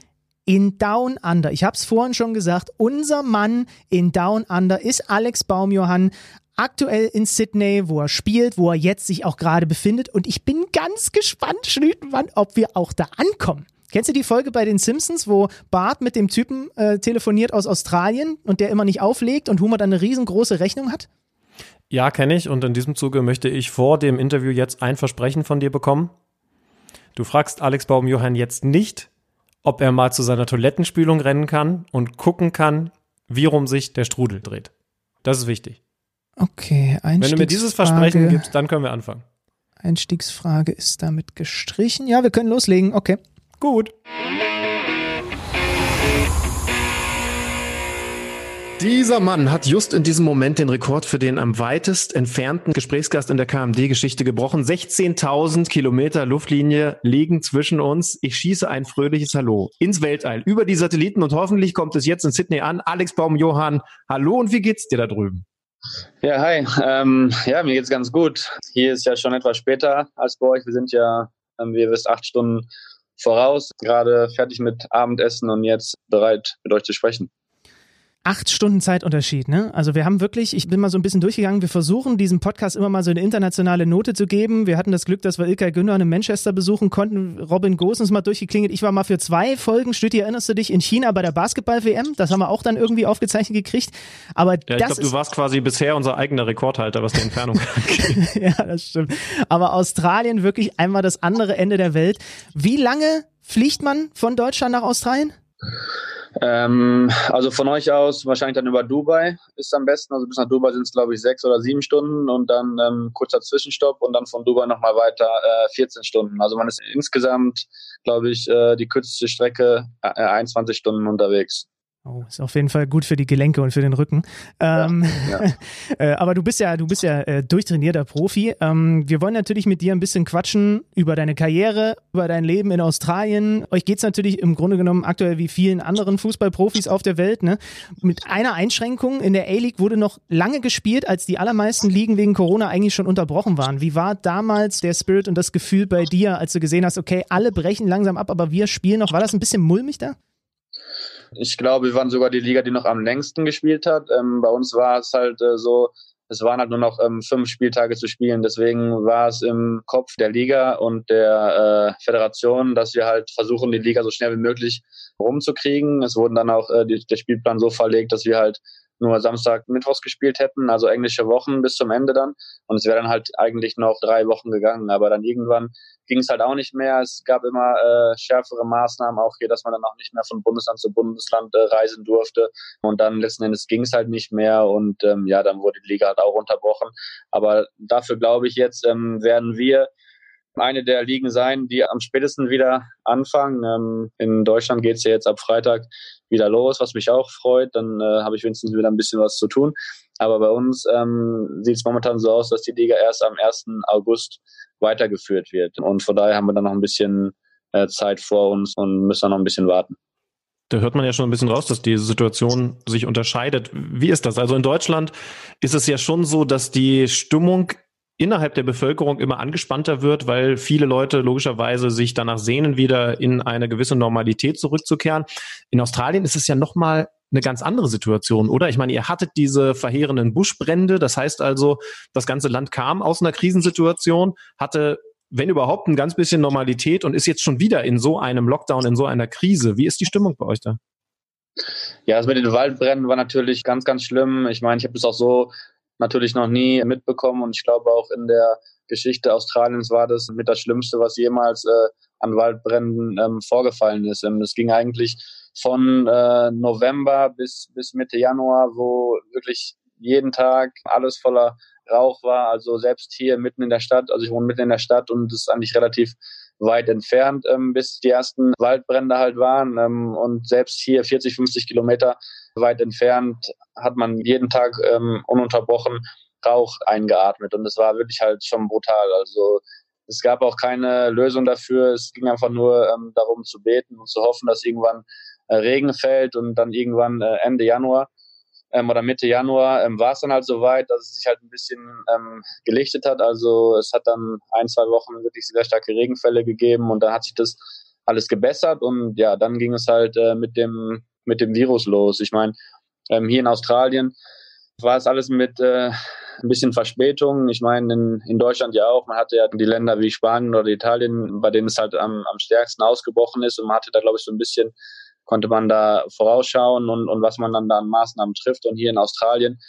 in Down Under. Ich habe es vorhin schon gesagt, unser Mann in Down Under ist Alex Baumjohann, aktuell in Sydney, wo er spielt, wo er jetzt sich auch gerade befindet. Und ich bin ganz gespannt, Schlütenmann, ob wir auch da ankommen. Kennst du die Folge bei den Simpsons, wo Bart mit dem Typen äh, telefoniert aus Australien und der immer nicht auflegt und Homer dann eine riesengroße Rechnung hat? Ja, kenne ich. Und in diesem Zuge möchte ich vor dem Interview jetzt ein Versprechen von dir bekommen. Du fragst Alex Baumjohann jetzt nicht, ob er mal zu seiner Toilettenspülung rennen kann und gucken kann, wie rum sich der Strudel dreht. Das ist wichtig. Okay, Wenn du mir dieses Versprechen gibst, dann können wir anfangen. Einstiegsfrage ist damit gestrichen. Ja, wir können loslegen. Okay. Gut. Dieser Mann hat just in diesem Moment den Rekord für den am weitest entfernten Gesprächsgast in der KMD-Geschichte gebrochen. 16.000 Kilometer Luftlinie liegen zwischen uns. Ich schieße ein fröhliches Hallo ins Weltall über die Satelliten und hoffentlich kommt es jetzt in Sydney an. Alex Baum-Johann, hallo und wie geht's dir da drüben? Ja, hi. Ähm, ja, mir geht's ganz gut. Hier ist ja schon etwas später als bei euch. Wir sind ja, ähm, wie ihr wisst, acht Stunden voraus, gerade fertig mit Abendessen und jetzt bereit, mit euch zu sprechen acht Stunden Zeitunterschied, ne? Also wir haben wirklich, ich bin mal so ein bisschen durchgegangen, wir versuchen diesem Podcast immer mal so eine internationale Note zu geben. Wir hatten das Glück, dass wir Ilkay Gündogan in Manchester besuchen konnten. Robin Gosens mal durchgeklingelt. Ich war mal für zwei Folgen, Stütti, erinnerst du dich, in China bei der Basketball-WM? Das haben wir auch dann irgendwie aufgezeichnet gekriegt. Aber ja, ich glaube, du warst quasi bisher unser eigener Rekordhalter, was die Entfernung angeht. ja, das stimmt. Aber Australien wirklich einmal das andere Ende der Welt. Wie lange fliegt man von Deutschland nach Australien? Ähm, also von euch aus wahrscheinlich dann über Dubai ist am besten. Also bis nach Dubai sind es, glaube ich, sechs oder sieben Stunden und dann ähm, kurzer Zwischenstopp und dann von Dubai nochmal weiter äh, 14 Stunden. Also man ist insgesamt, glaube ich, äh, die kürzeste Strecke äh, 21 Stunden unterwegs. Oh, ist auf jeden Fall gut für die Gelenke und für den Rücken. Ähm, ja, ja. Äh, aber du bist ja, du bist ja äh, durchtrainierter Profi. Ähm, wir wollen natürlich mit dir ein bisschen quatschen über deine Karriere, über dein Leben in Australien. Euch geht's natürlich im Grunde genommen aktuell wie vielen anderen Fußballprofis auf der Welt. Ne? Mit einer Einschränkung in der A-League wurde noch lange gespielt, als die allermeisten Ligen wegen Corona eigentlich schon unterbrochen waren. Wie war damals der Spirit und das Gefühl bei dir, als du gesehen hast, okay, alle brechen langsam ab, aber wir spielen noch? War das ein bisschen mulmig da? Ich glaube, wir waren sogar die Liga, die noch am längsten gespielt hat. Ähm, bei uns war es halt äh, so, es waren halt nur noch ähm, fünf Spieltage zu spielen. Deswegen war es im Kopf der Liga und der äh, Föderation, dass wir halt versuchen, die Liga so schnell wie möglich rumzukriegen. Es wurden dann auch äh, die, der Spielplan so verlegt, dass wir halt nur Samstag, Mittwochs gespielt hätten, also englische Wochen bis zum Ende dann. Und es wäre dann halt eigentlich noch drei Wochen gegangen. Aber dann irgendwann ging es halt auch nicht mehr. Es gab immer äh, schärfere Maßnahmen, auch hier, dass man dann auch nicht mehr von Bundesland zu Bundesland äh, reisen durfte. Und dann letzten Endes ging es halt nicht mehr und ähm, ja, dann wurde die Liga halt auch unterbrochen. Aber dafür glaube ich jetzt ähm, werden wir eine der Ligen sein, die am spätesten wieder anfangen. Ähm, in Deutschland geht es ja jetzt ab Freitag wieder los, was mich auch freut. Dann äh, habe ich wenigstens wieder ein bisschen was zu tun. Aber bei uns ähm, sieht es momentan so aus, dass die Liga erst am 1. August weitergeführt wird. Und von daher haben wir dann noch ein bisschen äh, Zeit vor uns und müssen dann noch ein bisschen warten. Da hört man ja schon ein bisschen raus, dass die Situation sich unterscheidet. Wie ist das? Also in Deutschland ist es ja schon so, dass die Stimmung innerhalb der Bevölkerung immer angespannter wird, weil viele Leute logischerweise sich danach sehnen, wieder in eine gewisse Normalität zurückzukehren. In Australien ist es ja nochmal eine ganz andere Situation, oder? Ich meine, ihr hattet diese verheerenden Buschbrände, das heißt also, das ganze Land kam aus einer Krisensituation, hatte, wenn überhaupt, ein ganz bisschen Normalität und ist jetzt schon wieder in so einem Lockdown, in so einer Krise. Wie ist die Stimmung bei euch da? Ja, das mit den Waldbränden war natürlich ganz, ganz schlimm. Ich meine, ich habe das auch so natürlich noch nie mitbekommen und ich glaube auch in der Geschichte Australiens war das mit das Schlimmste, was jemals äh, an Waldbränden ähm, vorgefallen ist. Ähm, es ging eigentlich von äh, November bis, bis Mitte Januar, wo wirklich jeden Tag alles voller Rauch war. Also selbst hier mitten in der Stadt, also ich wohne mitten in der Stadt und es ist eigentlich relativ weit entfernt, ähm, bis die ersten Waldbrände halt waren. Ähm, und selbst hier 40, 50 Kilometer weit entfernt hat man jeden Tag ähm, ununterbrochen Rauch eingeatmet. Und es war wirklich halt schon brutal. Also es gab auch keine Lösung dafür. Es ging einfach nur ähm, darum zu beten und zu hoffen, dass irgendwann äh, Regen fällt und dann irgendwann äh, Ende Januar ähm, oder Mitte Januar ähm, war es dann halt so weit, dass es sich halt ein bisschen ähm, gelichtet hat. Also es hat dann ein, zwei Wochen wirklich sehr starke Regenfälle gegeben und dann hat sich das alles gebessert und ja, dann ging es halt äh, mit dem mit dem Virus los. Ich meine, ähm, hier in Australien war es alles mit äh, ein bisschen Verspätung. Ich meine, in, in Deutschland ja auch. Man hatte ja die Länder wie Spanien oder Italien, bei denen es halt am, am stärksten ausgebrochen ist und man hatte da, glaube ich, so ein bisschen konnte man da vorausschauen und, und was man dann da an Maßnahmen trifft. Und hier in Australien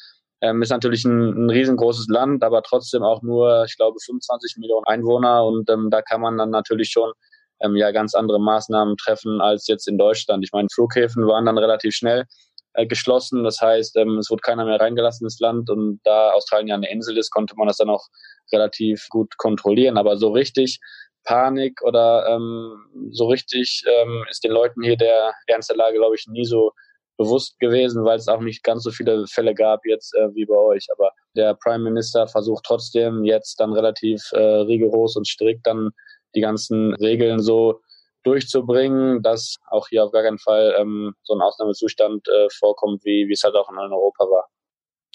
ähm, ist natürlich ein, ein riesengroßes Land, aber trotzdem auch nur, ich glaube, 25 Millionen Einwohner. Und ähm, da kann man dann natürlich schon ähm, ja ganz andere Maßnahmen treffen als jetzt in Deutschland. Ich meine, Flughäfen waren dann relativ schnell äh, geschlossen. Das heißt, ähm, es wurde keiner mehr reingelassen ins Land. Und da Australien ja eine Insel ist, konnte man das dann auch relativ gut kontrollieren. Aber so richtig Panik oder ähm, so richtig ähm, ist den Leuten hier der Ernst der Lage, glaube ich, nie so bewusst gewesen, weil es auch nicht ganz so viele Fälle gab jetzt äh, wie bei euch. Aber der Prime Minister versucht trotzdem jetzt dann relativ äh, rigoros und strikt dann die ganzen Regeln so durchzubringen, dass auch hier auf gar keinen Fall ähm, so ein Ausnahmezustand äh, vorkommt, wie, wie es halt auch in Europa war.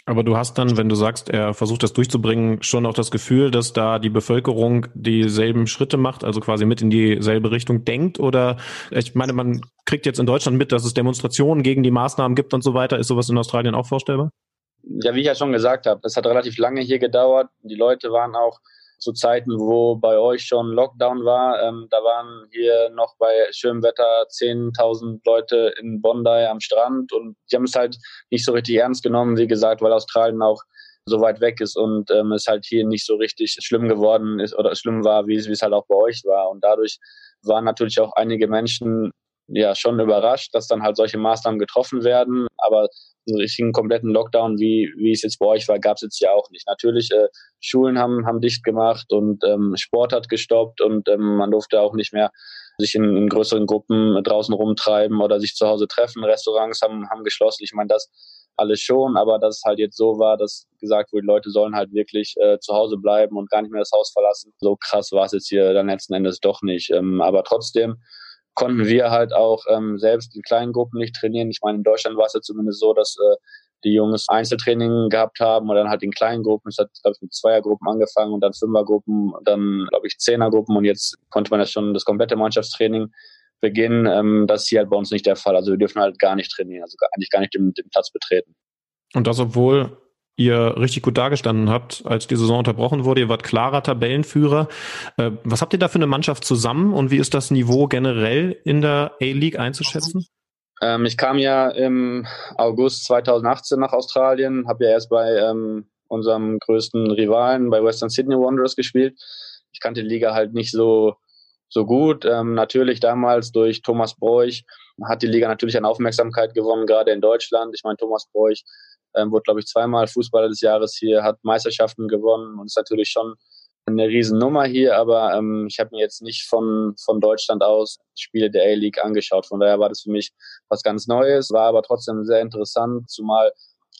Aber du hast dann, wenn du sagst, er versucht das durchzubringen, schon auch das Gefühl, dass da die Bevölkerung dieselben Schritte macht, also quasi mit in dieselbe Richtung denkt? Oder ich meine, man kriegt jetzt in Deutschland mit, dass es Demonstrationen gegen die Maßnahmen gibt und so weiter. Ist sowas in Australien auch vorstellbar? Ja, wie ich ja schon gesagt habe, es hat relativ lange hier gedauert. Die Leute waren auch zu Zeiten, wo bei euch schon Lockdown war. Ähm, da waren hier noch bei schönem Wetter 10.000 Leute in Bondi am Strand und die haben es halt nicht so richtig ernst genommen, wie gesagt, weil Australien auch so weit weg ist und ähm, es halt hier nicht so richtig schlimm geworden ist oder schlimm war, wie es halt auch bei euch war. Und dadurch waren natürlich auch einige Menschen ja schon überrascht, dass dann halt solche Maßnahmen getroffen werden. Aber einen richtigen kompletten Lockdown, wie, wie es jetzt bei euch war, gab es jetzt ja auch nicht. Natürlich, äh, Schulen haben, haben dicht gemacht und ähm, Sport hat gestoppt und ähm, man durfte auch nicht mehr sich in, in größeren Gruppen draußen rumtreiben oder sich zu Hause treffen. Restaurants haben, haben geschlossen. Ich meine, das alles schon, aber dass es halt jetzt so war, dass gesagt wurde, Leute sollen halt wirklich äh, zu Hause bleiben und gar nicht mehr das Haus verlassen. So krass war es jetzt hier dann letzten Endes doch nicht. Ähm, aber trotzdem konnten wir halt auch ähm, selbst in kleinen Gruppen nicht trainieren. Ich meine, in Deutschland war es ja zumindest so, dass äh, die Jungs Einzeltraining gehabt haben oder dann halt in kleinen Gruppen. Es hat, glaube ich, mit Zweiergruppen angefangen und dann Fünfergruppen, dann, glaube ich, Zehnergruppen und jetzt konnte man ja schon das komplette Mannschaftstraining beginnen. Ähm, das ist hier halt bei uns nicht der Fall. Also wir dürfen halt gar nicht trainieren, also gar, eigentlich gar nicht den, den Platz betreten. Und das, obwohl ihr richtig gut dargestanden habt, als die Saison unterbrochen wurde. Ihr wart klarer Tabellenführer. Äh, was habt ihr da für eine Mannschaft zusammen und wie ist das Niveau generell in der A-League einzuschätzen? Ähm, ich kam ja im August 2018 nach Australien, habe ja erst bei ähm, unserem größten Rivalen, bei Western Sydney Wanderers gespielt. Ich kannte die Liga halt nicht so so gut. Ähm, natürlich damals durch Thomas Bräuch hat die Liga natürlich an Aufmerksamkeit gewonnen, gerade in Deutschland. Ich meine, Thomas Bräuch ähm, wurde, glaube ich, zweimal Fußballer des Jahres hier, hat Meisterschaften gewonnen und ist natürlich schon eine Riesennummer hier, aber ähm, ich habe mir jetzt nicht von, von Deutschland aus Spiele der A-League angeschaut. Von daher war das für mich was ganz Neues, war aber trotzdem sehr interessant, zumal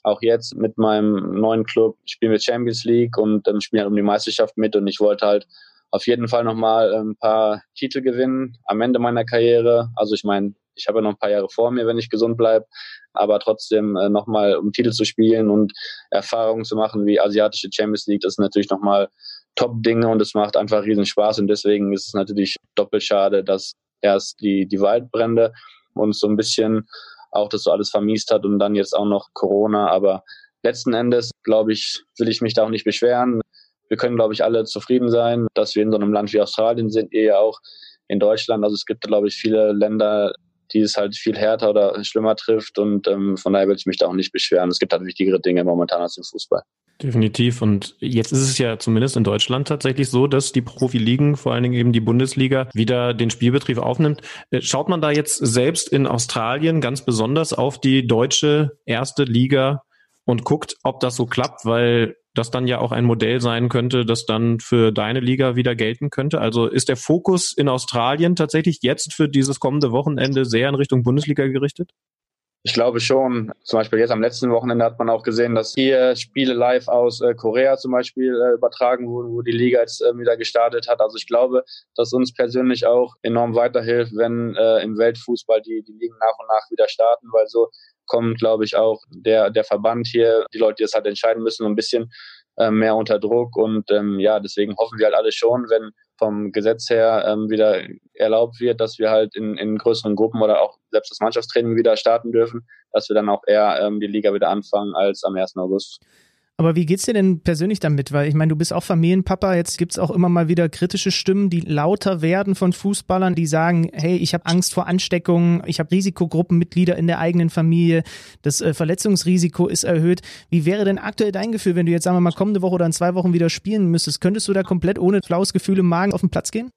auch jetzt mit meinem neuen Club spielen wir Champions League und ähm, spielen halt um die Meisterschaft mit und ich wollte halt auf jeden Fall nochmal ein paar Titel gewinnen am Ende meiner Karriere. Also ich meine, ich habe ja noch ein paar Jahre vor mir, wenn ich gesund bleibe, aber trotzdem äh, nochmal um Titel zu spielen und Erfahrungen zu machen wie asiatische Champions League, das ist natürlich nochmal Top-Dinge und es macht einfach riesen Spaß und deswegen ist es natürlich doppelt schade, dass erst die, die Waldbrände uns so ein bisschen auch das so alles vermiest hat und dann jetzt auch noch Corona, aber letzten Endes, glaube ich, will ich mich da auch nicht beschweren. Wir können, glaube ich, alle zufrieden sein, dass wir in so einem Land wie Australien sind, ihr ja auch in Deutschland. Also es gibt, glaube ich, viele Länder, die es halt viel härter oder schlimmer trifft. Und ähm, von daher will ich mich da auch nicht beschweren. Es gibt halt wichtigere Dinge momentan als im Fußball. Definitiv. Und jetzt ist es ja zumindest in Deutschland tatsächlich so, dass die Profiligen, vor allen Dingen eben die Bundesliga, wieder den Spielbetrieb aufnimmt. Äh, schaut man da jetzt selbst in Australien ganz besonders auf die deutsche erste Liga und guckt, ob das so klappt, weil das dann ja auch ein Modell sein könnte, das dann für deine Liga wieder gelten könnte? Also ist der Fokus in Australien tatsächlich jetzt für dieses kommende Wochenende sehr in Richtung Bundesliga gerichtet? Ich glaube schon. Zum Beispiel jetzt am letzten Wochenende hat man auch gesehen, dass hier Spiele live aus äh, Korea zum Beispiel äh, übertragen wurden, wo die Liga jetzt äh, wieder gestartet hat. Also ich glaube, dass uns persönlich auch enorm weiterhilft, wenn äh, im Weltfußball die, die Ligen nach und nach wieder starten, weil so kommt, glaube ich, auch der, der Verband hier, die Leute, die das halt entscheiden müssen, ein bisschen äh, mehr unter Druck. Und ähm, ja, deswegen hoffen wir halt alle schon, wenn vom Gesetz her ähm, wieder erlaubt wird, dass wir halt in, in größeren Gruppen oder auch selbst das Mannschaftstraining wieder starten dürfen, dass wir dann auch eher ähm, die Liga wieder anfangen als am 1. August. Aber wie geht's dir denn persönlich damit? Weil ich meine, du bist auch Familienpapa, jetzt gibt's auch immer mal wieder kritische Stimmen, die lauter werden von Fußballern, die sagen, hey, ich habe Angst vor Ansteckungen, ich habe Risikogruppenmitglieder in der eigenen Familie, das äh, Verletzungsrisiko ist erhöht. Wie wäre denn aktuell dein Gefühl, wenn du jetzt, sagen wir mal, kommende Woche oder in zwei Wochen wieder spielen müsstest? Könntest du da komplett ohne flaues Gefühl im Magen auf den Platz gehen?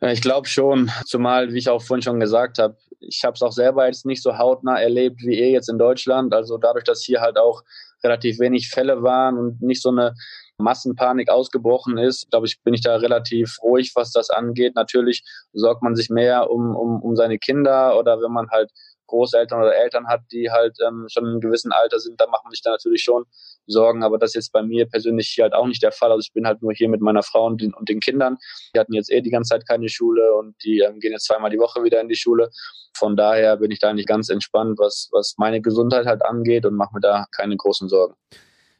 Ich glaube schon, zumal, wie ich auch vorhin schon gesagt habe, ich habe es auch selber jetzt nicht so hautnah erlebt wie ihr jetzt in Deutschland. Also dadurch, dass hier halt auch relativ wenig Fälle waren und nicht so eine Massenpanik ausgebrochen ist, glaube ich, bin ich da relativ ruhig, was das angeht. Natürlich sorgt man sich mehr um, um, um seine Kinder oder wenn man halt Großeltern oder Eltern hat, die halt ähm, schon in einem gewissen Alter sind, da macht man sich da natürlich schon Sorgen. Aber das ist jetzt bei mir persönlich hier halt auch nicht der Fall. Also ich bin halt nur hier mit meiner Frau und den, und den Kindern. Die hatten jetzt eh die ganze Zeit keine Schule und die ähm, gehen jetzt zweimal die Woche wieder in die Schule. Von daher bin ich da eigentlich ganz entspannt, was, was meine Gesundheit halt angeht und mache mir da keine großen Sorgen.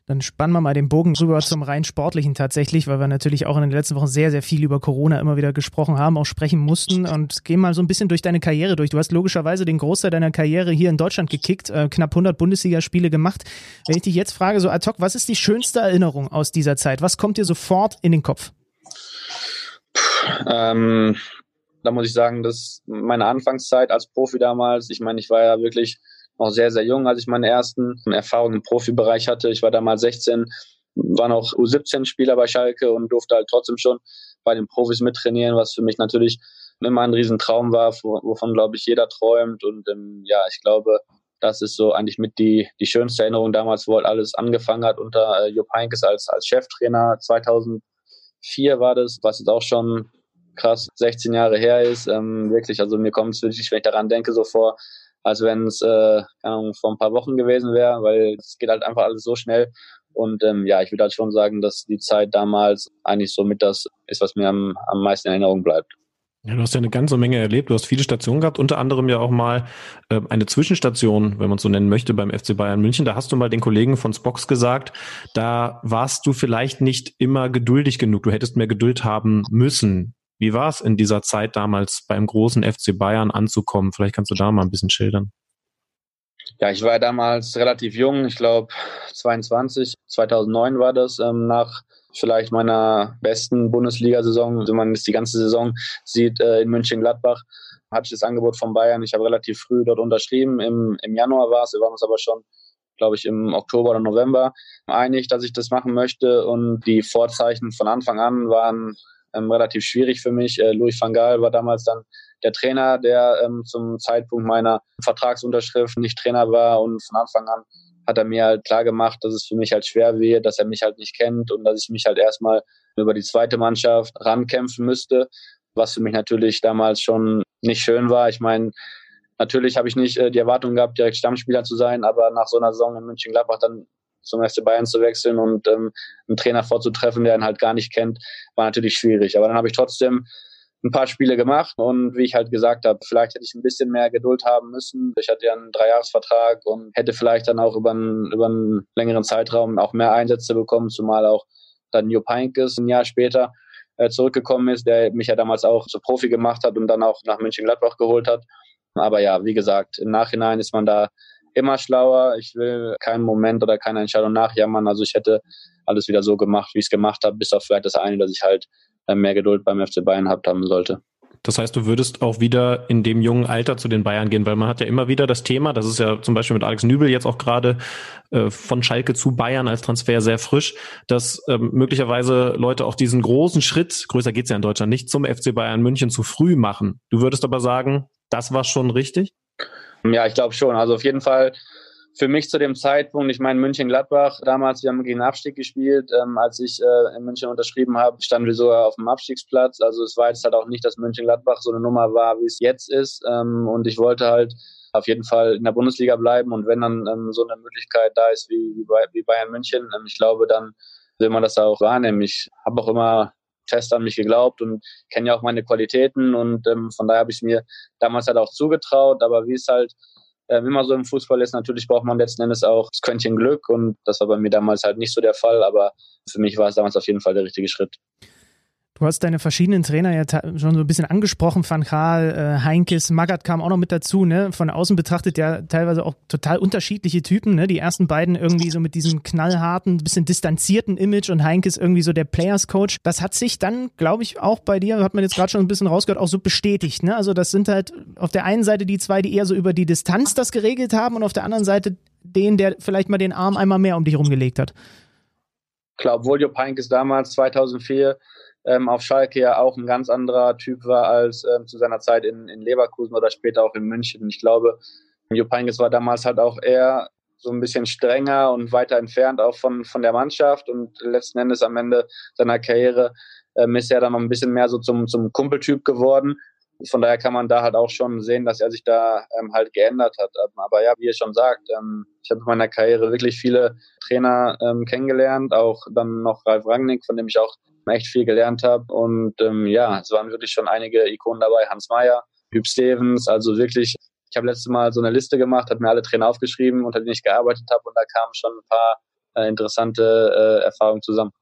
Dann spannen wir mal den Bogen rüber zum rein sportlichen tatsächlich, weil wir natürlich auch in den letzten Wochen sehr, sehr viel über Corona immer wieder gesprochen haben, auch sprechen mussten und gehen mal so ein bisschen durch deine Karriere durch. Du hast logischerweise den Großteil deiner Karriere hier in Deutschland gekickt, äh, knapp 100 Bundesligaspiele gemacht. Wenn ich dich jetzt frage, so ad hoc, was ist die schönste Erinnerung aus dieser Zeit? Was kommt dir sofort in den Kopf? Ähm, da muss ich sagen, dass meine Anfangszeit als Profi damals, ich meine, ich war ja wirklich noch sehr, sehr jung, als ich meine ersten Erfahrungen im Profibereich hatte. Ich war damals 16, war noch U17-Spieler bei Schalke und durfte halt trotzdem schon bei den Profis mittrainieren, was für mich natürlich immer ein Riesentraum war, wovon, glaube ich, jeder träumt. Und ähm, ja, ich glaube, das ist so eigentlich mit die, die schönste Erinnerung damals, wo halt alles angefangen hat unter äh, Jupp Heynckes als, als Cheftrainer. 2004 war das, was jetzt auch schon krass 16 Jahre her ist. Ähm, wirklich, also mir kommt es wirklich, wenn ich daran denke, so vor, als wenn es äh, vor ein paar Wochen gewesen wäre, weil es geht halt einfach alles so schnell. Und ähm, ja, ich würde halt schon sagen, dass die Zeit damals eigentlich so mit das ist, was mir am, am meisten in Erinnerung bleibt. Ja, du hast ja eine ganze Menge erlebt. Du hast viele Stationen gehabt, unter anderem ja auch mal äh, eine Zwischenstation, wenn man so nennen möchte, beim FC Bayern München. Da hast du mal den Kollegen von Spox gesagt, da warst du vielleicht nicht immer geduldig genug. Du hättest mehr Geduld haben müssen. Wie war es in dieser Zeit damals beim großen FC Bayern anzukommen? Vielleicht kannst du da mal ein bisschen schildern. Ja, ich war damals relativ jung, ich glaube 22, 2009 war das, ähm, nach vielleicht meiner besten Bundesliga-Saison, wenn man jetzt die ganze Saison sieht, äh, in München-Gladbach, hatte ich das Angebot von Bayern. Ich habe relativ früh dort unterschrieben. Im, im Januar war es, wir waren uns aber schon, glaube ich, im Oktober oder November einig, dass ich das machen möchte. Und die Vorzeichen von Anfang an waren ähm, relativ schwierig für mich. Äh, Louis van Gaal war damals dann der Trainer, der ähm, zum Zeitpunkt meiner Vertragsunterschrift nicht Trainer war und von Anfang an hat er mir halt klar gemacht, dass es für mich halt schwer wird, dass er mich halt nicht kennt und dass ich mich halt erstmal über die zweite Mannschaft rankämpfen müsste, was für mich natürlich damals schon nicht schön war. Ich meine, natürlich habe ich nicht äh, die Erwartung gehabt, direkt Stammspieler zu sein, aber nach so einer Saison in München-Gladbach dann zum FC Bayern zu wechseln und ähm, einen Trainer vorzutreffen, der ihn halt gar nicht kennt, war natürlich schwierig. Aber dann habe ich trotzdem ein paar Spiele gemacht und wie ich halt gesagt habe, vielleicht hätte ich ein bisschen mehr Geduld haben müssen. Ich hatte ja einen Dreijahresvertrag und hätte vielleicht dann auch über einen, über einen längeren Zeitraum auch mehr Einsätze bekommen, zumal auch dann Jupp Heynckes ein Jahr später äh, zurückgekommen ist, der mich ja damals auch zu Profi gemacht hat und dann auch nach München-Gladbach geholt hat. Aber ja, wie gesagt, im Nachhinein ist man da immer schlauer. Ich will keinen Moment oder keine Entscheidung nachjammern. Also ich hätte alles wieder so gemacht, wie ich es gemacht habe, bis auf vielleicht das eine, dass ich halt äh, mehr Geduld beim FC Bayern habt haben sollte. Das heißt, du würdest auch wieder in dem jungen Alter zu den Bayern gehen, weil man hat ja immer wieder das Thema, das ist ja zum Beispiel mit Alex Nübel jetzt auch gerade äh, von Schalke zu Bayern als Transfer sehr frisch, dass ähm, möglicherweise Leute auch diesen großen Schritt, größer geht's ja in Deutschland nicht, zum FC Bayern München zu früh machen. Du würdest aber sagen, das war schon richtig? Ja, ich glaube schon. Also auf jeden Fall für mich zu dem Zeitpunkt, ich meine München-Gladbach, damals, wir haben gegen den Abstieg gespielt, ähm, als ich äh, in München unterschrieben habe, standen wir sogar auf dem Abstiegsplatz. Also es war jetzt halt auch nicht, dass München-Gladbach so eine Nummer war, wie es jetzt ist. Ähm, und ich wollte halt auf jeden Fall in der Bundesliga bleiben und wenn dann ähm, so eine Möglichkeit da ist wie, wie, bei, wie Bayern München, ähm, ich glaube, dann will man das auch wahrnehmen. Ich habe auch immer fest an mich geglaubt und kenne ja auch meine Qualitäten und ähm, von daher habe ich mir damals halt auch zugetraut, aber wie es halt ähm, immer so im Fußball ist, natürlich braucht man letzten Endes auch das Quäntchen Glück und das war bei mir damals halt nicht so der Fall, aber für mich war es damals auf jeden Fall der richtige Schritt. Du hast deine verschiedenen Trainer ja schon so ein bisschen angesprochen, Van Gaal, äh, Heinkes, Magath kam auch noch mit dazu, ne? Von außen betrachtet ja teilweise auch total unterschiedliche Typen, ne? Die ersten beiden irgendwie so mit diesem knallharten, bisschen distanzierten Image und Heinkes irgendwie so der Players Coach. Das hat sich dann, glaube ich, auch bei dir, hat man jetzt gerade schon ein bisschen rausgehört, auch so bestätigt, ne? Also das sind halt auf der einen Seite die zwei, die eher so über die Distanz das geregelt haben und auf der anderen Seite den, der vielleicht mal den Arm einmal mehr um dich rumgelegt hat. Klar, obwohl Jupp Heinkes damals 2004 ähm, auf Schalke ja auch ein ganz anderer Typ war als ähm, zu seiner Zeit in, in Leverkusen oder später auch in München. Ich glaube, Jupp Heynckes war damals halt auch eher so ein bisschen strenger und weiter entfernt auch von, von der Mannschaft und letzten Endes am Ende seiner Karriere ähm, ist er dann noch ein bisschen mehr so zum, zum Kumpeltyp geworden. von daher kann man da halt auch schon sehen, dass er sich da ähm, halt geändert hat. Ähm, aber ja, wie ihr schon sagt, ähm, ich habe in meiner Karriere wirklich viele Trainer ähm, kennengelernt, auch dann noch Ralf Rangnick, von dem ich auch echt viel gelernt habe. Und ähm, ja, es waren wirklich schon einige Ikonen dabei, Hans Meyer, Hüb Stevens, also wirklich, ich habe letztes Mal so eine Liste gemacht, habe mir alle Trainer aufgeschrieben, unter denen ich gearbeitet habe und da kamen schon ein paar äh, interessante äh, Erfahrungen zusammen.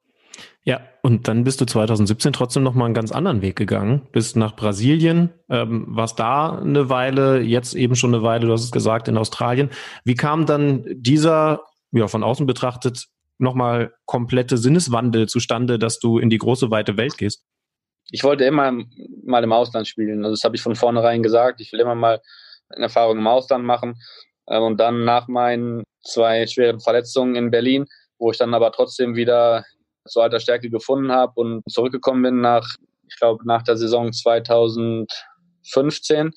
Ja, und dann bist du 2017 trotzdem noch mal einen ganz anderen Weg gegangen. Bist nach Brasilien, ähm, warst da eine Weile, jetzt eben schon eine Weile, du hast es gesagt, in Australien. Wie kam dann dieser, ja, von außen betrachtet, nochmal komplette Sinneswandel zustande, dass du in die große, weite Welt gehst? Ich wollte immer mal im Ausland spielen. Also das habe ich von vornherein gesagt. Ich will immer mal eine Erfahrung im Ausland machen. Ähm, und dann nach meinen zwei schweren Verletzungen in Berlin, wo ich dann aber trotzdem wieder zu alter Stärke gefunden habe und zurückgekommen bin nach, ich glaube, nach der Saison 2015,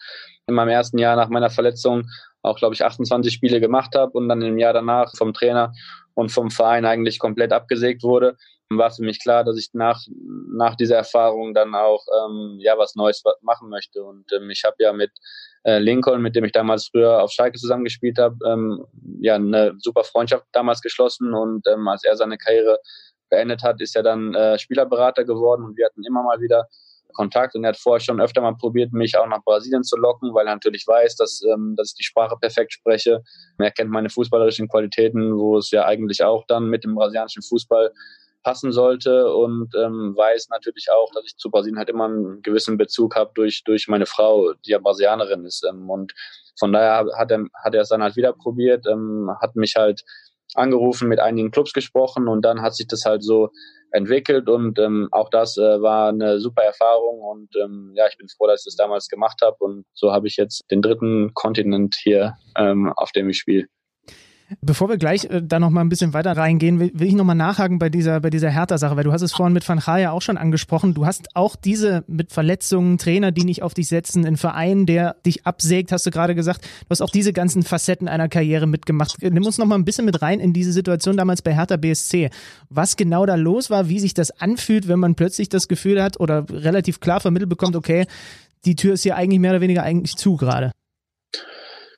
in meinem ersten Jahr nach meiner Verletzung auch, glaube ich, 28 Spiele gemacht habe und dann im Jahr danach vom Trainer und vom Verein eigentlich komplett abgesägt wurde, war für mich klar, dass ich nach, nach dieser Erfahrung dann auch ähm, ja was Neues machen möchte. Und ähm, ich habe ja mit äh, Lincoln, mit dem ich damals früher auf Schalke zusammengespielt habe, ähm, ja eine super Freundschaft damals geschlossen und ähm, als er seine Karriere beendet hat, ist er dann äh, Spielerberater geworden und wir hatten immer mal wieder Kontakt und er hat vorher schon öfter mal probiert, mich auch nach Brasilien zu locken, weil er natürlich weiß, dass, ähm, dass ich die Sprache perfekt spreche. Er kennt meine fußballerischen Qualitäten, wo es ja eigentlich auch dann mit dem brasilianischen Fußball passen sollte und ähm, weiß natürlich auch, dass ich zu Brasilien halt immer einen gewissen Bezug habe durch, durch meine Frau, die ja Brasilianerin ist. Ähm, und von daher hat er, hat er es dann halt wieder probiert, ähm, hat mich halt angerufen, mit einigen Clubs gesprochen und dann hat sich das halt so entwickelt und ähm, auch das äh, war eine super Erfahrung und ähm, ja, ich bin froh, dass ich das damals gemacht habe und so habe ich jetzt den dritten Kontinent hier, ähm, auf dem ich spiele. Bevor wir gleich äh, da noch mal ein bisschen weiter reingehen, will, will ich noch mal nachhaken bei dieser bei dieser Hertha-Sache, weil du hast es vorhin mit Van Gaal ja auch schon angesprochen. Du hast auch diese mit Verletzungen, Trainer, die nicht auf dich setzen, ein Verein, der dich absägt, hast du gerade gesagt. Du hast auch diese ganzen Facetten einer Karriere mitgemacht. Nimm uns noch mal ein bisschen mit rein in diese Situation damals bei Hertha BSC. Was genau da los war, wie sich das anfühlt, wenn man plötzlich das Gefühl hat oder relativ klar vermittelt bekommt, okay, die Tür ist hier eigentlich mehr oder weniger eigentlich zu gerade.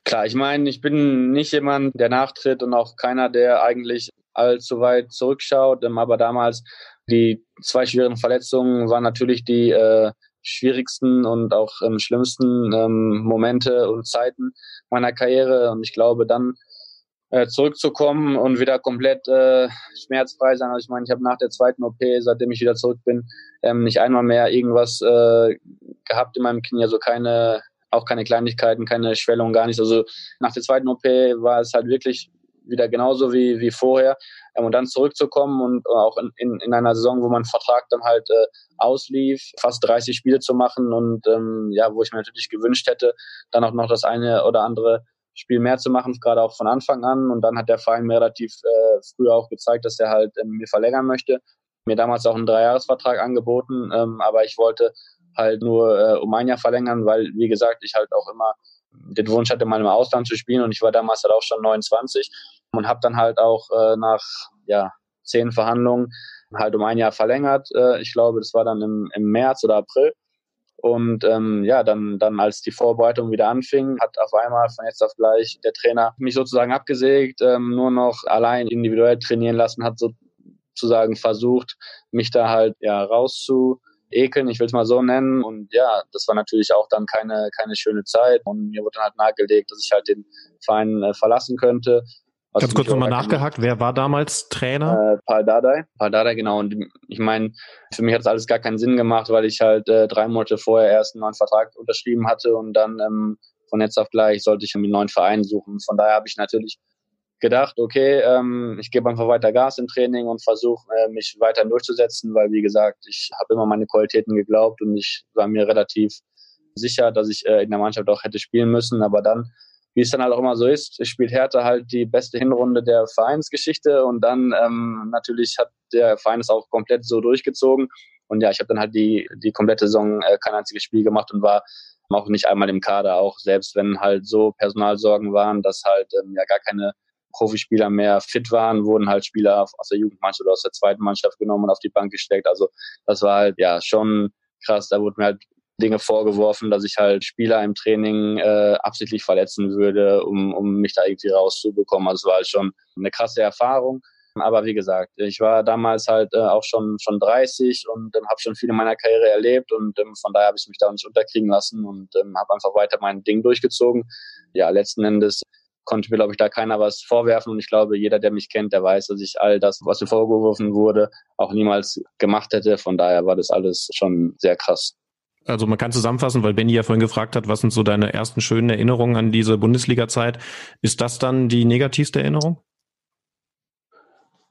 Klar, ich meine, ich bin nicht jemand, der nachtritt und auch keiner, der eigentlich allzu weit zurückschaut. Ähm, aber damals die zwei schweren Verletzungen waren natürlich die äh, schwierigsten und auch ähm, schlimmsten ähm, Momente und Zeiten meiner Karriere. Und ich glaube, dann äh, zurückzukommen und wieder komplett äh, schmerzfrei sein. Also ich meine, ich habe nach der zweiten OP, seitdem ich wieder zurück bin, ähm, nicht einmal mehr irgendwas äh, gehabt in meinem Knie, also keine auch keine Kleinigkeiten, keine Schwellung, gar nichts. Also nach der zweiten OP war es halt wirklich wieder genauso wie, wie vorher. Ähm, und dann zurückzukommen und auch in, in, in einer Saison, wo mein Vertrag dann halt äh, auslief, fast 30 Spiele zu machen und ähm, ja, wo ich mir natürlich gewünscht hätte, dann auch noch das eine oder andere Spiel mehr zu machen, gerade auch von Anfang an. Und dann hat der Verein mir relativ äh, früh auch gezeigt, dass er halt ähm, mir verlängern möchte. Mir damals auch einen Dreijahresvertrag angeboten, ähm, aber ich wollte halt nur äh, um ein Jahr verlängern, weil, wie gesagt, ich halt auch immer den Wunsch hatte, mal im Ausland zu spielen und ich war damals halt auch schon 29 und habe dann halt auch äh, nach ja, zehn Verhandlungen halt um ein Jahr verlängert. Äh, ich glaube, das war dann im, im März oder April. Und ähm, ja, dann, dann als die Vorbereitung wieder anfing, hat auf einmal von jetzt auf gleich der Trainer mich sozusagen abgesägt, ähm, nur noch allein individuell trainieren lassen, hat sozusagen versucht, mich da halt ja rauszu ekeln, ich will es mal so nennen. Und ja, das war natürlich auch dann keine, keine schöne Zeit. Und mir wurde dann halt nahegelegt, dass ich halt den Verein äh, verlassen könnte. Ganz kurz nochmal nachgehakt, wer war damals Trainer? Äh, Paul Dardai. Paul Dardai, genau. Und ich meine, für mich hat das alles gar keinen Sinn gemacht, weil ich halt äh, drei Monate vorher erst einen neuen Vertrag unterschrieben hatte und dann ähm, von jetzt auf gleich sollte ich einen neuen Verein suchen. Von daher habe ich natürlich gedacht, okay, ähm, ich gebe einfach weiter Gas im Training und versuche äh, mich weiter durchzusetzen, weil wie gesagt, ich habe immer meine Qualitäten geglaubt und ich war mir relativ sicher, dass ich äh, in der Mannschaft auch hätte spielen müssen. Aber dann, wie es dann halt auch immer so ist, spielt Hertha halt die beste Hinrunde der Vereinsgeschichte und dann ähm, natürlich hat der Verein es auch komplett so durchgezogen. Und ja, ich habe dann halt die, die komplette Saison äh, kein einziges Spiel gemacht und war auch nicht einmal im Kader, auch selbst wenn halt so Personalsorgen waren, dass halt ähm, ja gar keine Profispieler mehr fit waren, wurden halt Spieler aus der Jugendmannschaft oder aus der zweiten Mannschaft genommen und auf die Bank gesteckt. Also das war halt ja schon krass. Da wurde mir halt Dinge vorgeworfen, dass ich halt Spieler im Training äh, absichtlich verletzen würde, um, um mich da irgendwie rauszubekommen. Also es war halt schon eine krasse Erfahrung. Aber wie gesagt, ich war damals halt äh, auch schon schon 30 und ähm, habe schon viel in meiner Karriere erlebt und ähm, von daher habe ich mich da nicht unterkriegen lassen und ähm, habe einfach weiter mein Ding durchgezogen. Ja, letzten Endes konnte mir, glaube ich, da keiner was vorwerfen. Und ich glaube, jeder, der mich kennt, der weiß, dass ich all das, was mir vorgeworfen wurde, auch niemals gemacht hätte. Von daher war das alles schon sehr krass. Also man kann zusammenfassen, weil Benny ja vorhin gefragt hat, was sind so deine ersten schönen Erinnerungen an diese Bundesliga-Zeit? Ist das dann die negativste Erinnerung?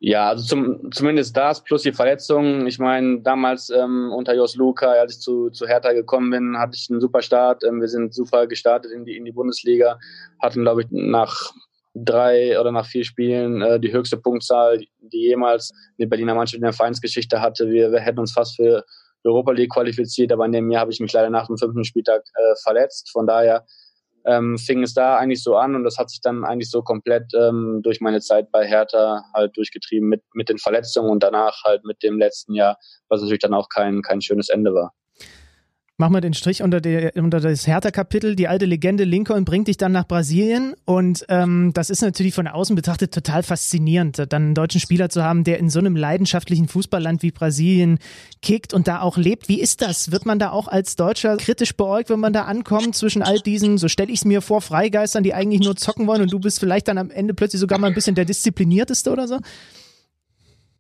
Ja, also zum, zumindest das plus die Verletzungen. Ich meine, damals ähm, unter Jos Luca, als ich zu, zu Hertha gekommen bin, hatte ich einen super Start. Ähm, wir sind super gestartet in die, in die Bundesliga, hatten, glaube ich, nach drei oder nach vier Spielen äh, die höchste Punktzahl, die jemals eine Berliner Mannschaft in der Vereinsgeschichte hatte. Wir, wir hätten uns fast für Europa League qualifiziert, aber in dem Jahr habe ich mich leider nach dem fünften Spieltag äh, verletzt. Von daher ähm, fing es da eigentlich so an und das hat sich dann eigentlich so komplett ähm, durch meine Zeit bei Hertha halt durchgetrieben mit, mit den Verletzungen und danach halt mit dem letzten Jahr, was natürlich dann auch kein, kein schönes Ende war. Machen wir den Strich unter, die, unter das Hertha-Kapitel. Die alte Legende Lincoln bringt dich dann nach Brasilien und ähm, das ist natürlich von außen betrachtet total faszinierend, dann einen deutschen Spieler zu haben, der in so einem leidenschaftlichen Fußballland wie Brasilien kickt und da auch lebt. Wie ist das? Wird man da auch als Deutscher kritisch beäugt, wenn man da ankommt zwischen all diesen, so stelle ich es mir vor, Freigeistern, die eigentlich nur zocken wollen und du bist vielleicht dann am Ende plötzlich sogar mal ein bisschen der Disziplinierteste oder so?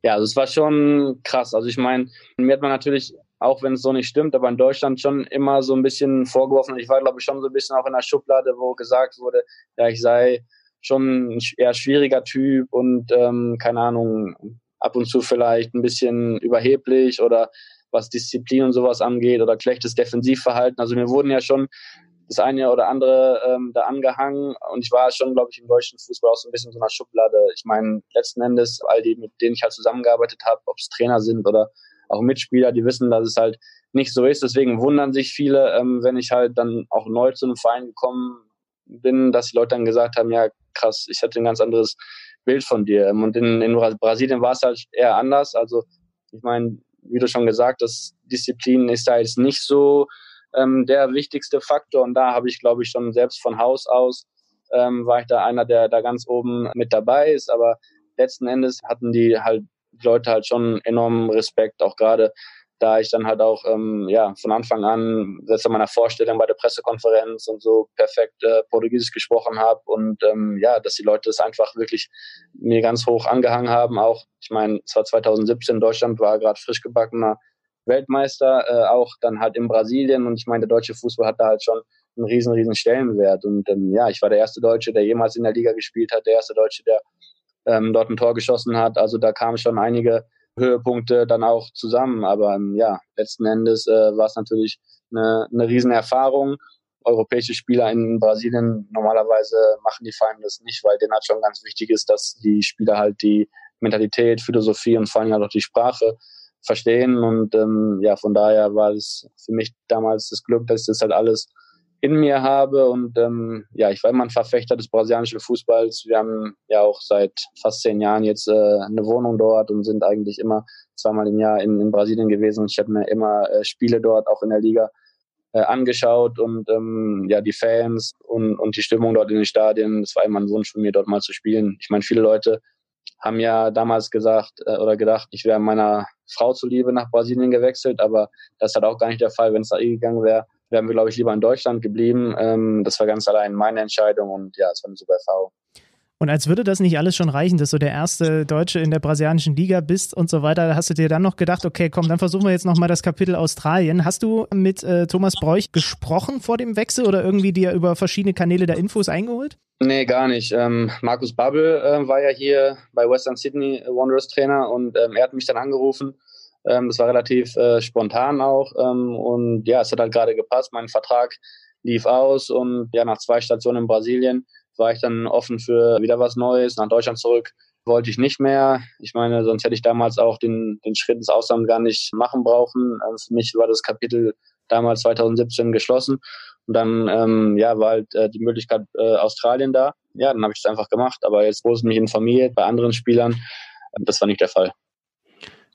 Ja, also es war schon krass. Also ich meine, mir hat man natürlich auch wenn es so nicht stimmt, aber in Deutschland schon immer so ein bisschen vorgeworfen. Ich war, glaube ich, schon so ein bisschen auch in der Schublade, wo gesagt wurde, ja, ich sei schon ein eher schwieriger Typ und ähm, keine Ahnung, ab und zu vielleicht ein bisschen überheblich oder was Disziplin und sowas angeht oder schlechtes Defensivverhalten. Also mir wurden ja schon das eine oder andere ähm, da angehangen und ich war schon, glaube ich, im deutschen Fußball auch so ein bisschen so einer Schublade. Ich meine, letzten Endes, all die, mit denen ich halt zusammengearbeitet habe, ob es Trainer sind oder auch Mitspieler, die wissen, dass es halt nicht so ist. Deswegen wundern sich viele, ähm, wenn ich halt dann auch neu zu einem Verein gekommen bin, dass die Leute dann gesagt haben, ja krass, ich hatte ein ganz anderes Bild von dir. Ähm, und in, in Brasilien war es halt eher anders. Also ich meine, wie du schon gesagt hast, Disziplin ist da jetzt nicht so ähm, der wichtigste Faktor. Und da habe ich, glaube ich, schon selbst von Haus aus ähm, war ich da einer, der da ganz oben mit dabei ist. Aber letzten Endes hatten die halt Leute halt schon enormen Respekt, auch gerade da ich dann halt auch ähm, ja von Anfang an selbst in meiner Vorstellung bei der Pressekonferenz und so perfekt äh, Portugiesisch gesprochen habe und ähm, ja, dass die Leute das einfach wirklich mir ganz hoch angehangen haben. Auch ich meine, es war 2017 Deutschland war gerade frisch gebackener Weltmeister, äh, auch dann halt in Brasilien und ich meine, der deutsche Fußball hat da halt schon einen riesen riesen Stellenwert und ähm, ja, ich war der erste Deutsche, der jemals in der Liga gespielt hat, der erste Deutsche, der ähm, dort ein Tor geschossen hat. Also da kamen schon einige Höhepunkte dann auch zusammen. Aber ähm, ja, letzten Endes äh, war es natürlich eine, eine Riesenerfahrung. Europäische Spieler in Brasilien normalerweise machen die Vereine das nicht, weil denen halt schon ganz wichtig ist, dass die Spieler halt die Mentalität, Philosophie und vor allem halt auch die Sprache verstehen. Und ähm, ja, von daher war es für mich damals das Glück, dass ich das halt alles in mir habe. Und ähm, ja, ich war immer ein Verfechter des brasilianischen Fußballs. Wir haben ja auch seit fast zehn Jahren jetzt äh, eine Wohnung dort und sind eigentlich immer zweimal im Jahr in, in Brasilien gewesen. Ich habe mir immer äh, Spiele dort auch in der Liga äh, angeschaut und ähm, ja, die Fans und, und die Stimmung dort in den Stadien, das war immer ein Wunsch von mir, dort mal zu spielen. Ich meine, viele Leute haben ja damals gesagt äh, oder gedacht, ich wäre meiner Frau zuliebe nach Brasilien gewechselt, aber das hat auch gar nicht der Fall, wenn es da eh gegangen wäre wären wir, glaube ich, lieber in Deutschland geblieben. Ähm, das war ganz allein meine Entscheidung und ja, es war eine super Erfahrung. Und als würde das nicht alles schon reichen, dass du der erste Deutsche in der brasilianischen Liga bist und so weiter, hast du dir dann noch gedacht, okay, komm, dann versuchen wir jetzt nochmal das Kapitel Australien. Hast du mit äh, Thomas Bräuch gesprochen vor dem Wechsel oder irgendwie dir über verschiedene Kanäle der Infos eingeholt? Nee, gar nicht. Ähm, Markus Babbel äh, war ja hier bei Western Sydney Wanderers Trainer und ähm, er hat mich dann angerufen ähm, das war relativ äh, spontan auch. Ähm, und ja, es hat halt gerade gepasst. Mein Vertrag lief aus und ja, nach zwei Stationen in Brasilien war ich dann offen für wieder was Neues. Nach Deutschland zurück wollte ich nicht mehr. Ich meine, sonst hätte ich damals auch den, den Schritt ins Ausland gar nicht machen brauchen. Ähm, für mich war das Kapitel damals 2017 geschlossen. Und dann ähm, ja, war halt äh, die Möglichkeit äh, Australien da. Ja, dann habe ich es einfach gemacht. Aber jetzt, es mich informiert bei anderen Spielern, äh, das war nicht der Fall.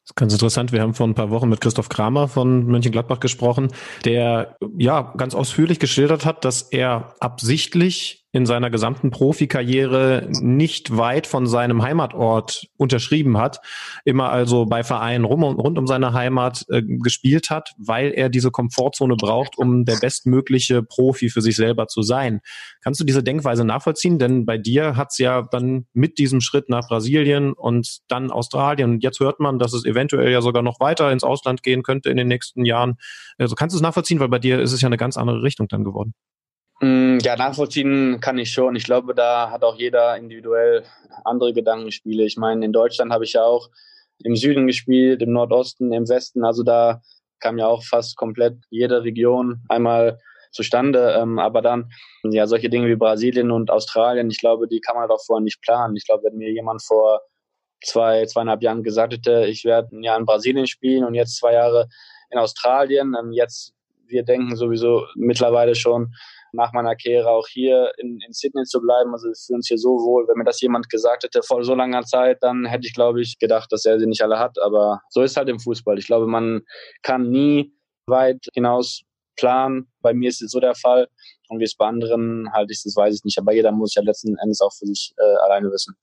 Das ist ganz interessant. Wir haben vor ein paar Wochen mit Christoph Kramer von Mönchengladbach gesprochen, der ja ganz ausführlich geschildert hat, dass er absichtlich in seiner gesamten Profikarriere nicht weit von seinem Heimatort unterschrieben hat, immer also bei Vereinen rum, rund um seine Heimat äh, gespielt hat, weil er diese Komfortzone braucht, um der bestmögliche Profi für sich selber zu sein. Kannst du diese Denkweise nachvollziehen? Denn bei dir hat's ja dann mit diesem Schritt nach Brasilien und dann Australien, jetzt hört man, dass es eventuell ja sogar noch weiter ins Ausland gehen könnte in den nächsten Jahren. Also kannst du es nachvollziehen, weil bei dir ist es ja eine ganz andere Richtung dann geworden. Mm, ja, nachvollziehen kann ich schon. Ich glaube, da hat auch jeder individuell andere Gedankenspiele. Ich meine, in Deutschland habe ich ja auch im Süden gespielt, im Nordosten, im Westen. Also da kam ja auch fast komplett jede Region einmal zustande. Ähm, aber dann, ja, solche Dinge wie Brasilien und Australien, ich glaube, die kann man doch vorher nicht planen. Ich glaube, wenn mir jemand vor zwei, zweieinhalb Jahren gesagt hätte, ich werde ein Jahr in Brasilien spielen und jetzt zwei Jahre in Australien, ähm, jetzt, wir denken sowieso mittlerweile schon, nach meiner Karriere auch hier in, in Sydney zu bleiben. Also wir fühlen uns hier so wohl. Wenn mir das jemand gesagt hätte vor so langer Zeit, dann hätte ich, glaube ich, gedacht, dass er sie nicht alle hat. Aber so ist halt im Fußball. Ich glaube, man kann nie weit hinaus planen. Bei mir ist es so der Fall. Und wie es bei anderen halt ist, das weiß ich nicht. Aber jeder muss ja letzten Endes auch für sich äh, alleine wissen.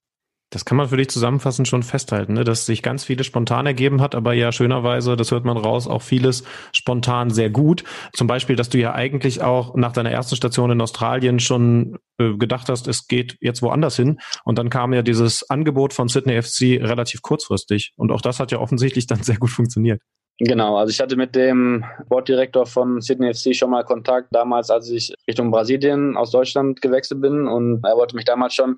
Das kann man für dich zusammenfassend schon festhalten, ne? dass sich ganz vieles spontan ergeben hat, aber ja schönerweise, das hört man raus, auch vieles spontan sehr gut. Zum Beispiel, dass du ja eigentlich auch nach deiner ersten Station in Australien schon äh, gedacht hast, es geht jetzt woanders hin. Und dann kam ja dieses Angebot von Sydney FC relativ kurzfristig. Und auch das hat ja offensichtlich dann sehr gut funktioniert. Genau, also ich hatte mit dem Borddirektor von Sydney FC schon mal Kontakt, damals, als ich Richtung Brasilien aus Deutschland gewechselt bin. Und er wollte mich damals schon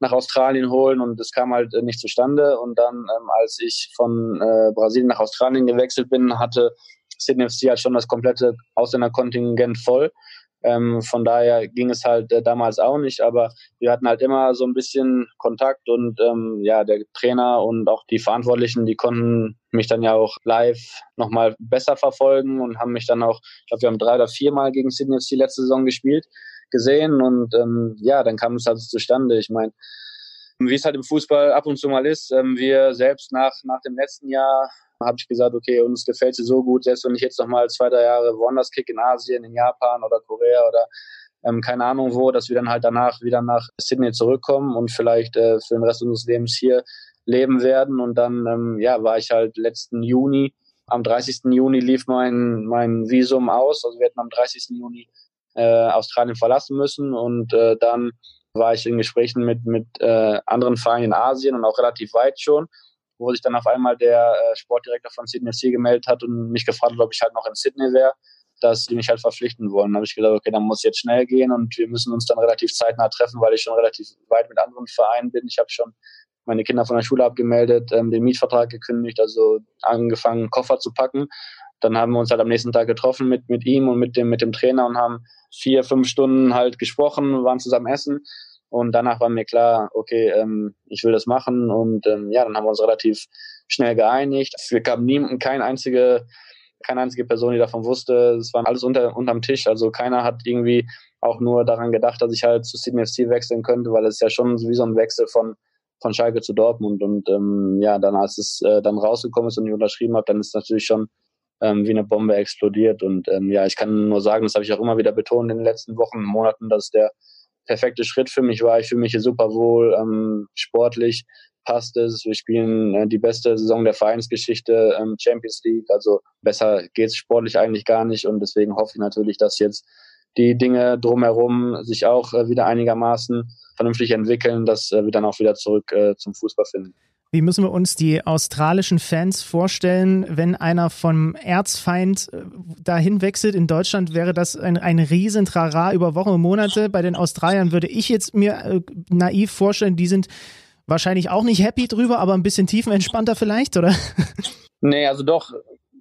nach Australien holen und es kam halt nicht zustande. Und dann, ähm, als ich von äh, Brasilien nach Australien gewechselt bin, hatte Sydney FC halt schon das komplette Ausländerkontingent voll. Ähm, von daher ging es halt äh, damals auch nicht, aber wir hatten halt immer so ein bisschen Kontakt und ähm, ja, der Trainer und auch die Verantwortlichen, die konnten mich dann ja auch live nochmal besser verfolgen und haben mich dann auch, ich glaube, wir haben drei oder viermal gegen Sydney FC letzte Saison gespielt, gesehen und ähm, ja, dann kam es halt zustande. Ich meine, wie es halt im Fußball ab und zu mal ist, ähm, wir selbst nach, nach dem letzten Jahr habe ich gesagt, okay, uns gefällt sie so gut, selbst wenn ich jetzt nochmal zwei, drei Jahre woanders kick in Asien, in Japan oder Korea oder ähm, keine Ahnung wo, dass wir dann halt danach wieder nach Sydney zurückkommen und vielleicht äh, für den Rest unseres Lebens hier leben werden. Und dann, ähm, ja, war ich halt letzten Juni, am 30. Juni lief mein, mein Visum aus. Also wir hätten am 30. Juni äh, Australien verlassen müssen und äh, dann war ich in Gesprächen mit, mit äh, anderen Vereinen in Asien und auch relativ weit schon wo sich dann auf einmal der äh, Sportdirektor von Sydney FC gemeldet hat und mich gefragt hat, ob ich halt noch in Sydney wäre, dass die mich halt verpflichten wollen. Da habe ich gesagt, okay, dann muss jetzt schnell gehen und wir müssen uns dann relativ zeitnah treffen, weil ich schon relativ weit mit anderen Vereinen bin. Ich habe schon meine Kinder von der Schule abgemeldet, ähm, den Mietvertrag gekündigt, also angefangen, Koffer zu packen. Dann haben wir uns halt am nächsten Tag getroffen mit, mit ihm und mit dem, mit dem Trainer und haben vier, fünf Stunden halt gesprochen, waren zusammen essen und danach war mir klar, okay, ähm, ich will das machen. Und ähm, ja, dann haben wir uns relativ schnell geeinigt. Es gab niemanden, keine einzige, keine einzige Person, die davon wusste. Es waren alles unter, unterm Tisch. Also keiner hat irgendwie auch nur daran gedacht, dass ich halt zu Sydney FC wechseln könnte, weil es ja schon wie so ein Wechsel von von Schalke zu Dortmund und ähm, ja, dann als es äh, dann rausgekommen ist und ich unterschrieben habe, dann ist natürlich schon ähm, wie eine Bombe explodiert und ähm, ja, ich kann nur sagen, das habe ich auch immer wieder betont in den letzten Wochen, Monaten, dass der perfekte Schritt für mich war. Ich fühle mich hier super wohl, ähm, sportlich passt es. Wir spielen äh, die beste Saison der Vereinsgeschichte, ähm, Champions League. Also besser geht es sportlich eigentlich gar nicht und deswegen hoffe ich natürlich, dass jetzt die Dinge drumherum sich auch äh, wieder einigermaßen vernünftig entwickeln, dass äh, wir dann auch wieder zurück äh, zum Fußball finden. Wie müssen wir uns die australischen Fans vorstellen, wenn einer vom Erzfeind äh, dahin wechselt? In Deutschland wäre das ein, ein Riesentrara über Wochen und Monate. Bei den Australiern würde ich jetzt mir äh, naiv vorstellen, die sind wahrscheinlich auch nicht happy drüber, aber ein bisschen tiefenentspannter vielleicht, oder? Nee, also doch.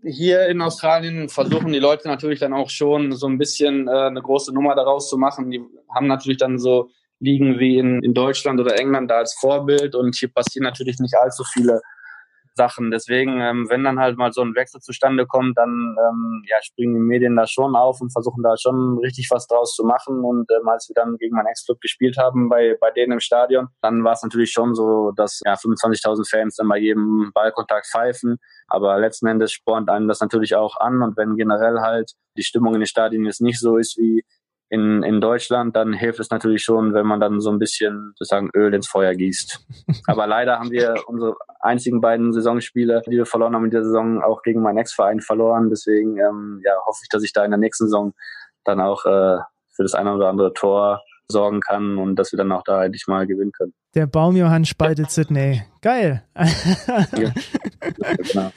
Hier in Australien versuchen die Leute natürlich dann auch schon so ein bisschen äh, eine große Nummer daraus zu machen. Die haben natürlich dann so liegen wie in, in Deutschland oder England da als Vorbild und hier passieren natürlich nicht allzu viele Sachen. Deswegen, ähm, wenn dann halt mal so ein Wechsel zustande kommt, dann ähm, ja, springen die Medien da schon auf und versuchen da schon richtig was draus zu machen. Und ähm, als wir dann gegen meinen Ex-Club gespielt haben, bei, bei denen im Stadion, dann war es natürlich schon so, dass ja 25.000 Fans dann bei jedem Ballkontakt pfeifen. Aber letzten Endes spornt einem das natürlich auch an. Und wenn generell halt die Stimmung in den Stadien jetzt nicht so ist wie in, in Deutschland, dann hilft es natürlich schon, wenn man dann so ein bisschen sozusagen Öl ins Feuer gießt. Aber leider haben wir unsere einzigen beiden Saisonspiele, die wir verloren haben in der Saison, auch gegen meinen Ex-Verein verloren. Deswegen ähm, ja, hoffe ich, dass ich da in der nächsten Saison dann auch äh, für das eine oder andere Tor sorgen kann und dass wir dann auch da endlich mal gewinnen können. Der Baumjohann spaltet Sydney. Geil. ja.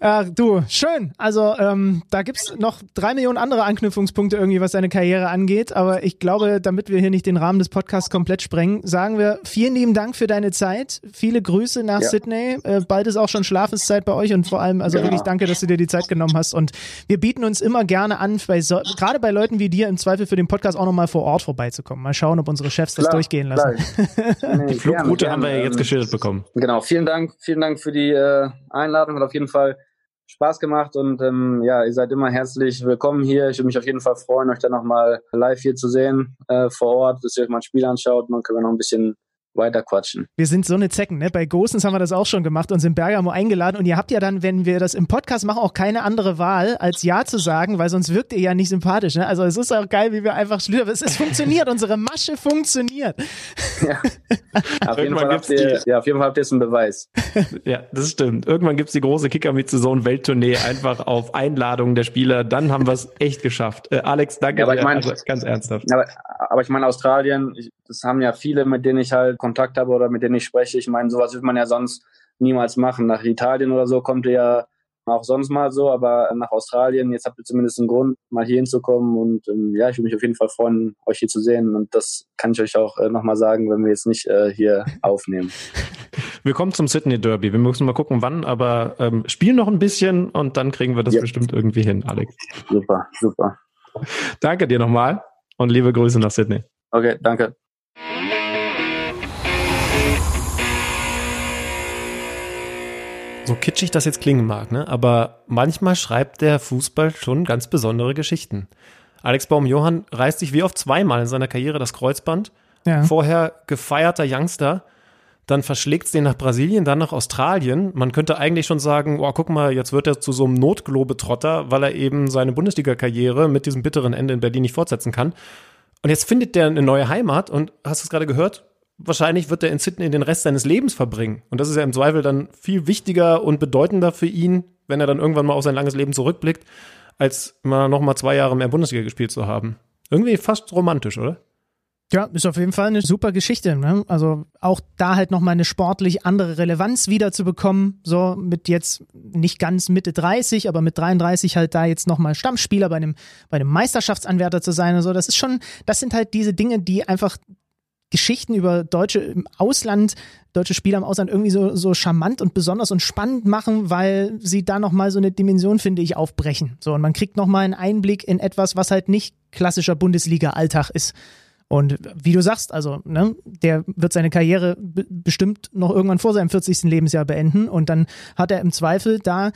Ach, du, schön. Also ähm, da gibt's noch drei Millionen andere Anknüpfungspunkte irgendwie, was deine Karriere angeht. Aber ich glaube, damit wir hier nicht den Rahmen des Podcasts komplett sprengen, sagen wir vielen lieben Dank für deine Zeit. Viele Grüße nach ja. Sydney. Äh, bald ist auch schon Schlafenszeit bei euch und vor allem, also ja. wirklich danke, dass du dir die Zeit genommen hast. Und wir bieten uns immer gerne an, so, gerade bei Leuten wie dir im Zweifel für den Podcast auch nochmal vor Ort vorbeizukommen. Mal schauen, ob unsere Chefs das klar, durchgehen lassen. die Flugroute haben wir ja jetzt geschildert bekommen. Genau, vielen Dank, vielen Dank für die äh, Einladung. Hat auf jeden Fall Spaß gemacht und ähm, ja, ihr seid immer herzlich willkommen hier. Ich würde mich auf jeden Fall freuen, euch dann nochmal live hier zu sehen äh, vor Ort, dass ihr euch mal ein Spiel anschaut und dann können wir noch ein bisschen weiter quatschen. Wir sind so eine Zecken, ne? Bei Gosens haben wir das auch schon gemacht, uns in Bergamo eingeladen und ihr habt ja dann, wenn wir das im Podcast machen, auch keine andere Wahl, als Ja zu sagen, weil sonst wirkt ihr ja nicht sympathisch, ne? Also es ist auch geil, wie wir einfach schlüpfen. Es, es funktioniert, unsere Masche funktioniert. Ja. Auf, jeden Fall habt ihr, ja, auf jeden Fall habt ihr es einen Beweis. ja, das stimmt. Irgendwann gibt es die große Kicker mit Saison Welttournee einfach auf Einladung der Spieler. Dann haben wir es echt geschafft. Äh, Alex, danke ja, aber ich mein, also, ganz ernsthaft. Aber, aber ich meine, Australien, ich, das haben ja viele, mit denen ich halt Kontakt habe oder mit denen ich spreche. Ich meine, sowas wird man ja sonst niemals machen. Nach Italien oder so kommt ihr ja auch sonst mal so, aber nach Australien, jetzt habt ihr zumindest einen Grund, mal hier hinzukommen und ähm, ja, ich würde mich auf jeden Fall freuen, euch hier zu sehen und das kann ich euch auch äh, nochmal sagen, wenn wir jetzt nicht äh, hier aufnehmen. Wir kommen zum Sydney Derby. Wir müssen mal gucken, wann, aber ähm, spielen noch ein bisschen und dann kriegen wir das yep. bestimmt irgendwie hin, Alex. Super, super. Danke dir nochmal und liebe Grüße nach Sydney. Okay, danke. So kitschig das jetzt klingen mag, ne? aber manchmal schreibt der Fußball schon ganz besondere Geschichten. Alex Baum-Johann reißt sich wie oft zweimal in seiner Karriere das Kreuzband. Ja. Vorher gefeierter Youngster, dann verschlägt es den nach Brasilien, dann nach Australien. Man könnte eigentlich schon sagen, oh, guck mal, jetzt wird er zu so einem Notglobetrotter, weil er eben seine Bundesliga-Karriere mit diesem bitteren Ende in Berlin nicht fortsetzen kann. Und jetzt findet der eine neue Heimat und hast du es gerade gehört? wahrscheinlich wird er in Sydney den Rest seines Lebens verbringen. Und das ist ja im Zweifel dann viel wichtiger und bedeutender für ihn, wenn er dann irgendwann mal auf sein langes Leben zurückblickt, als mal noch mal zwei Jahre mehr Bundesliga gespielt zu haben. Irgendwie fast romantisch, oder? Ja, ist auf jeden Fall eine super Geschichte. Ne? Also auch da halt nochmal eine sportlich andere Relevanz wieder zu bekommen. So mit jetzt nicht ganz Mitte 30, aber mit 33 halt da jetzt nochmal Stammspieler bei einem, bei einem Meisterschaftsanwärter zu sein und so. Das ist schon, das sind halt diese Dinge, die einfach Geschichten über Deutsche im Ausland, deutsche Spieler im Ausland irgendwie so, so charmant und besonders und spannend machen, weil sie da nochmal so eine Dimension, finde ich, aufbrechen. So, und man kriegt nochmal einen Einblick in etwas, was halt nicht klassischer Bundesliga-Alltag ist. Und wie du sagst, also, ne, der wird seine Karriere bestimmt noch irgendwann vor seinem 40. Lebensjahr beenden und dann hat er im Zweifel da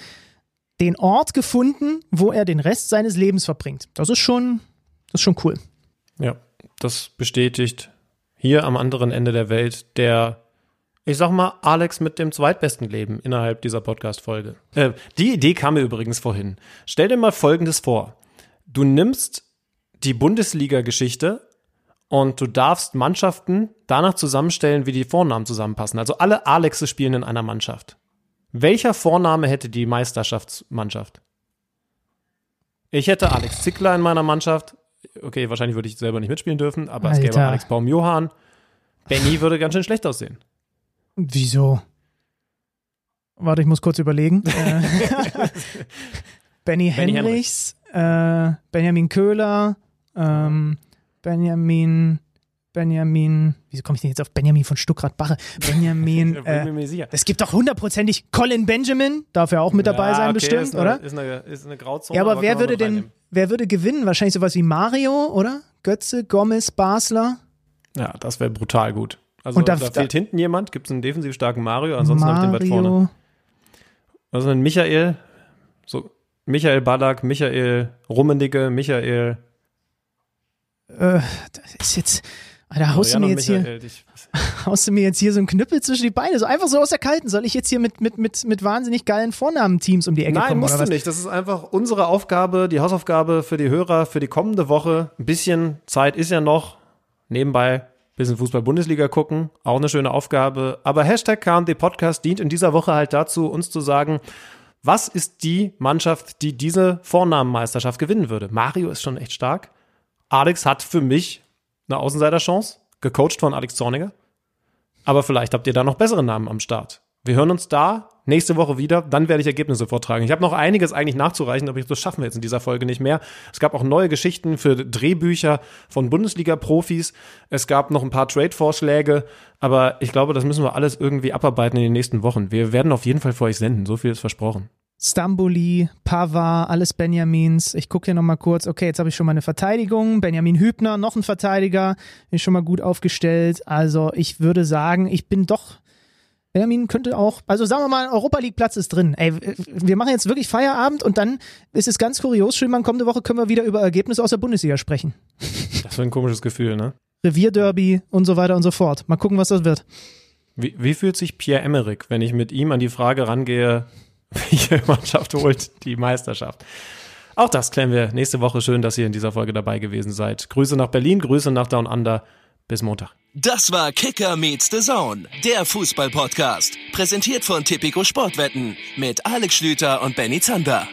den Ort gefunden, wo er den Rest seines Lebens verbringt. Das ist schon, das ist schon cool. Ja, das bestätigt hier am anderen Ende der Welt der, ich sag mal, Alex mit dem zweitbesten Leben innerhalb dieser Podcast-Folge. Äh, die Idee kam mir übrigens vorhin. Stell dir mal Folgendes vor. Du nimmst die Bundesliga-Geschichte und du darfst Mannschaften danach zusammenstellen, wie die Vornamen zusammenpassen. Also alle Alexes spielen in einer Mannschaft. Welcher Vorname hätte die Meisterschaftsmannschaft? Ich hätte Alex Zickler in meiner Mannschaft, okay, wahrscheinlich würde ich selber nicht mitspielen dürfen, aber Alter. es gäbe Alex Baum-Johann. Benny würde ganz schön schlecht aussehen. Wieso? Warte, ich muss kurz überlegen. Äh, Benny, Benny Henrichs, äh, Benjamin Köhler, ähm, Benjamin, Benjamin, wieso komme ich denn jetzt auf Benjamin von Stuckrad-Bache? Benjamin, äh, es gibt doch hundertprozentig Colin Benjamin, darf er auch mit dabei ja, sein, okay, bestimmt, ist eine, oder? Ist eine, ist eine Grauzone. Ja, aber, aber wer würde denn, wer würde gewinnen? Wahrscheinlich sowas wie Mario, oder? Götze, Gomez, Basler? Ja, das wäre brutal gut. Also da, da fehlt hinten jemand, gibt es einen defensiv starken Mario, ansonsten habe ich den weit vorne. Also ein Michael, so Michael Ballack, Michael Rummenigge, Michael. Äh, das ist jetzt. Da haust du mir jetzt Michael, hier, haust du mir jetzt hier so einen Knüppel zwischen die Beine, so einfach so aus der Kalten. Soll ich jetzt hier mit, mit, mit, mit wahnsinnig geilen Vornamen-Teams um die Ecke Nein, kommen? Nein, musst du nicht. Das ist einfach unsere Aufgabe, die Hausaufgabe für die Hörer für die kommende Woche. Ein bisschen Zeit ist ja noch. Nebenbei bisschen Fußball-Bundesliga gucken, auch eine schöne Aufgabe. Aber Hashtag KMD Podcast dient in dieser Woche halt dazu, uns zu sagen, was ist die Mannschaft, die diese Vornamenmeisterschaft gewinnen würde? Mario ist schon echt stark. Alex hat für mich eine Außenseiterchance, gecoacht von Alex Zorniger. Aber vielleicht habt ihr da noch bessere Namen am Start. Wir hören uns da nächste Woche wieder. Dann werde ich Ergebnisse vortragen. Ich habe noch einiges eigentlich nachzureichen, aber das schaffen wir jetzt in dieser Folge nicht mehr. Es gab auch neue Geschichten für Drehbücher von Bundesliga-Profis. Es gab noch ein paar Trade-Vorschläge. Aber ich glaube, das müssen wir alles irgendwie abarbeiten in den nächsten Wochen. Wir werden auf jeden Fall für euch senden. So viel ist versprochen. Stamboli, Pavard, alles Benjamins. Ich gucke hier nochmal kurz. Okay, jetzt habe ich schon mal eine Verteidigung. Benjamin Hübner, noch ein Verteidiger. Ist schon mal gut aufgestellt. Also ich würde sagen, ich bin doch Benjamin könnte auch, also sagen wir mal, Europa League Platz ist drin. Ey, wir machen jetzt wirklich Feierabend und dann ist es ganz kurios, Schönmann, kommende Woche können wir wieder über Ergebnisse aus der Bundesliga sprechen. Das ist ein komisches Gefühl, ne? Revierderby und so weiter und so fort. Mal gucken, was das wird. Wie, wie fühlt sich Pierre Emmerich, wenn ich mit ihm an die Frage rangehe, welche Mannschaft holt die Meisterschaft? Auch das klären wir nächste Woche. Schön, dass ihr in dieser Folge dabei gewesen seid. Grüße nach Berlin, Grüße nach Down Under. Bis Montag. Das war Kicker meets the Zone, der Fußball-Podcast. Präsentiert von Tipico Sportwetten mit Alex Schlüter und Benny Zander.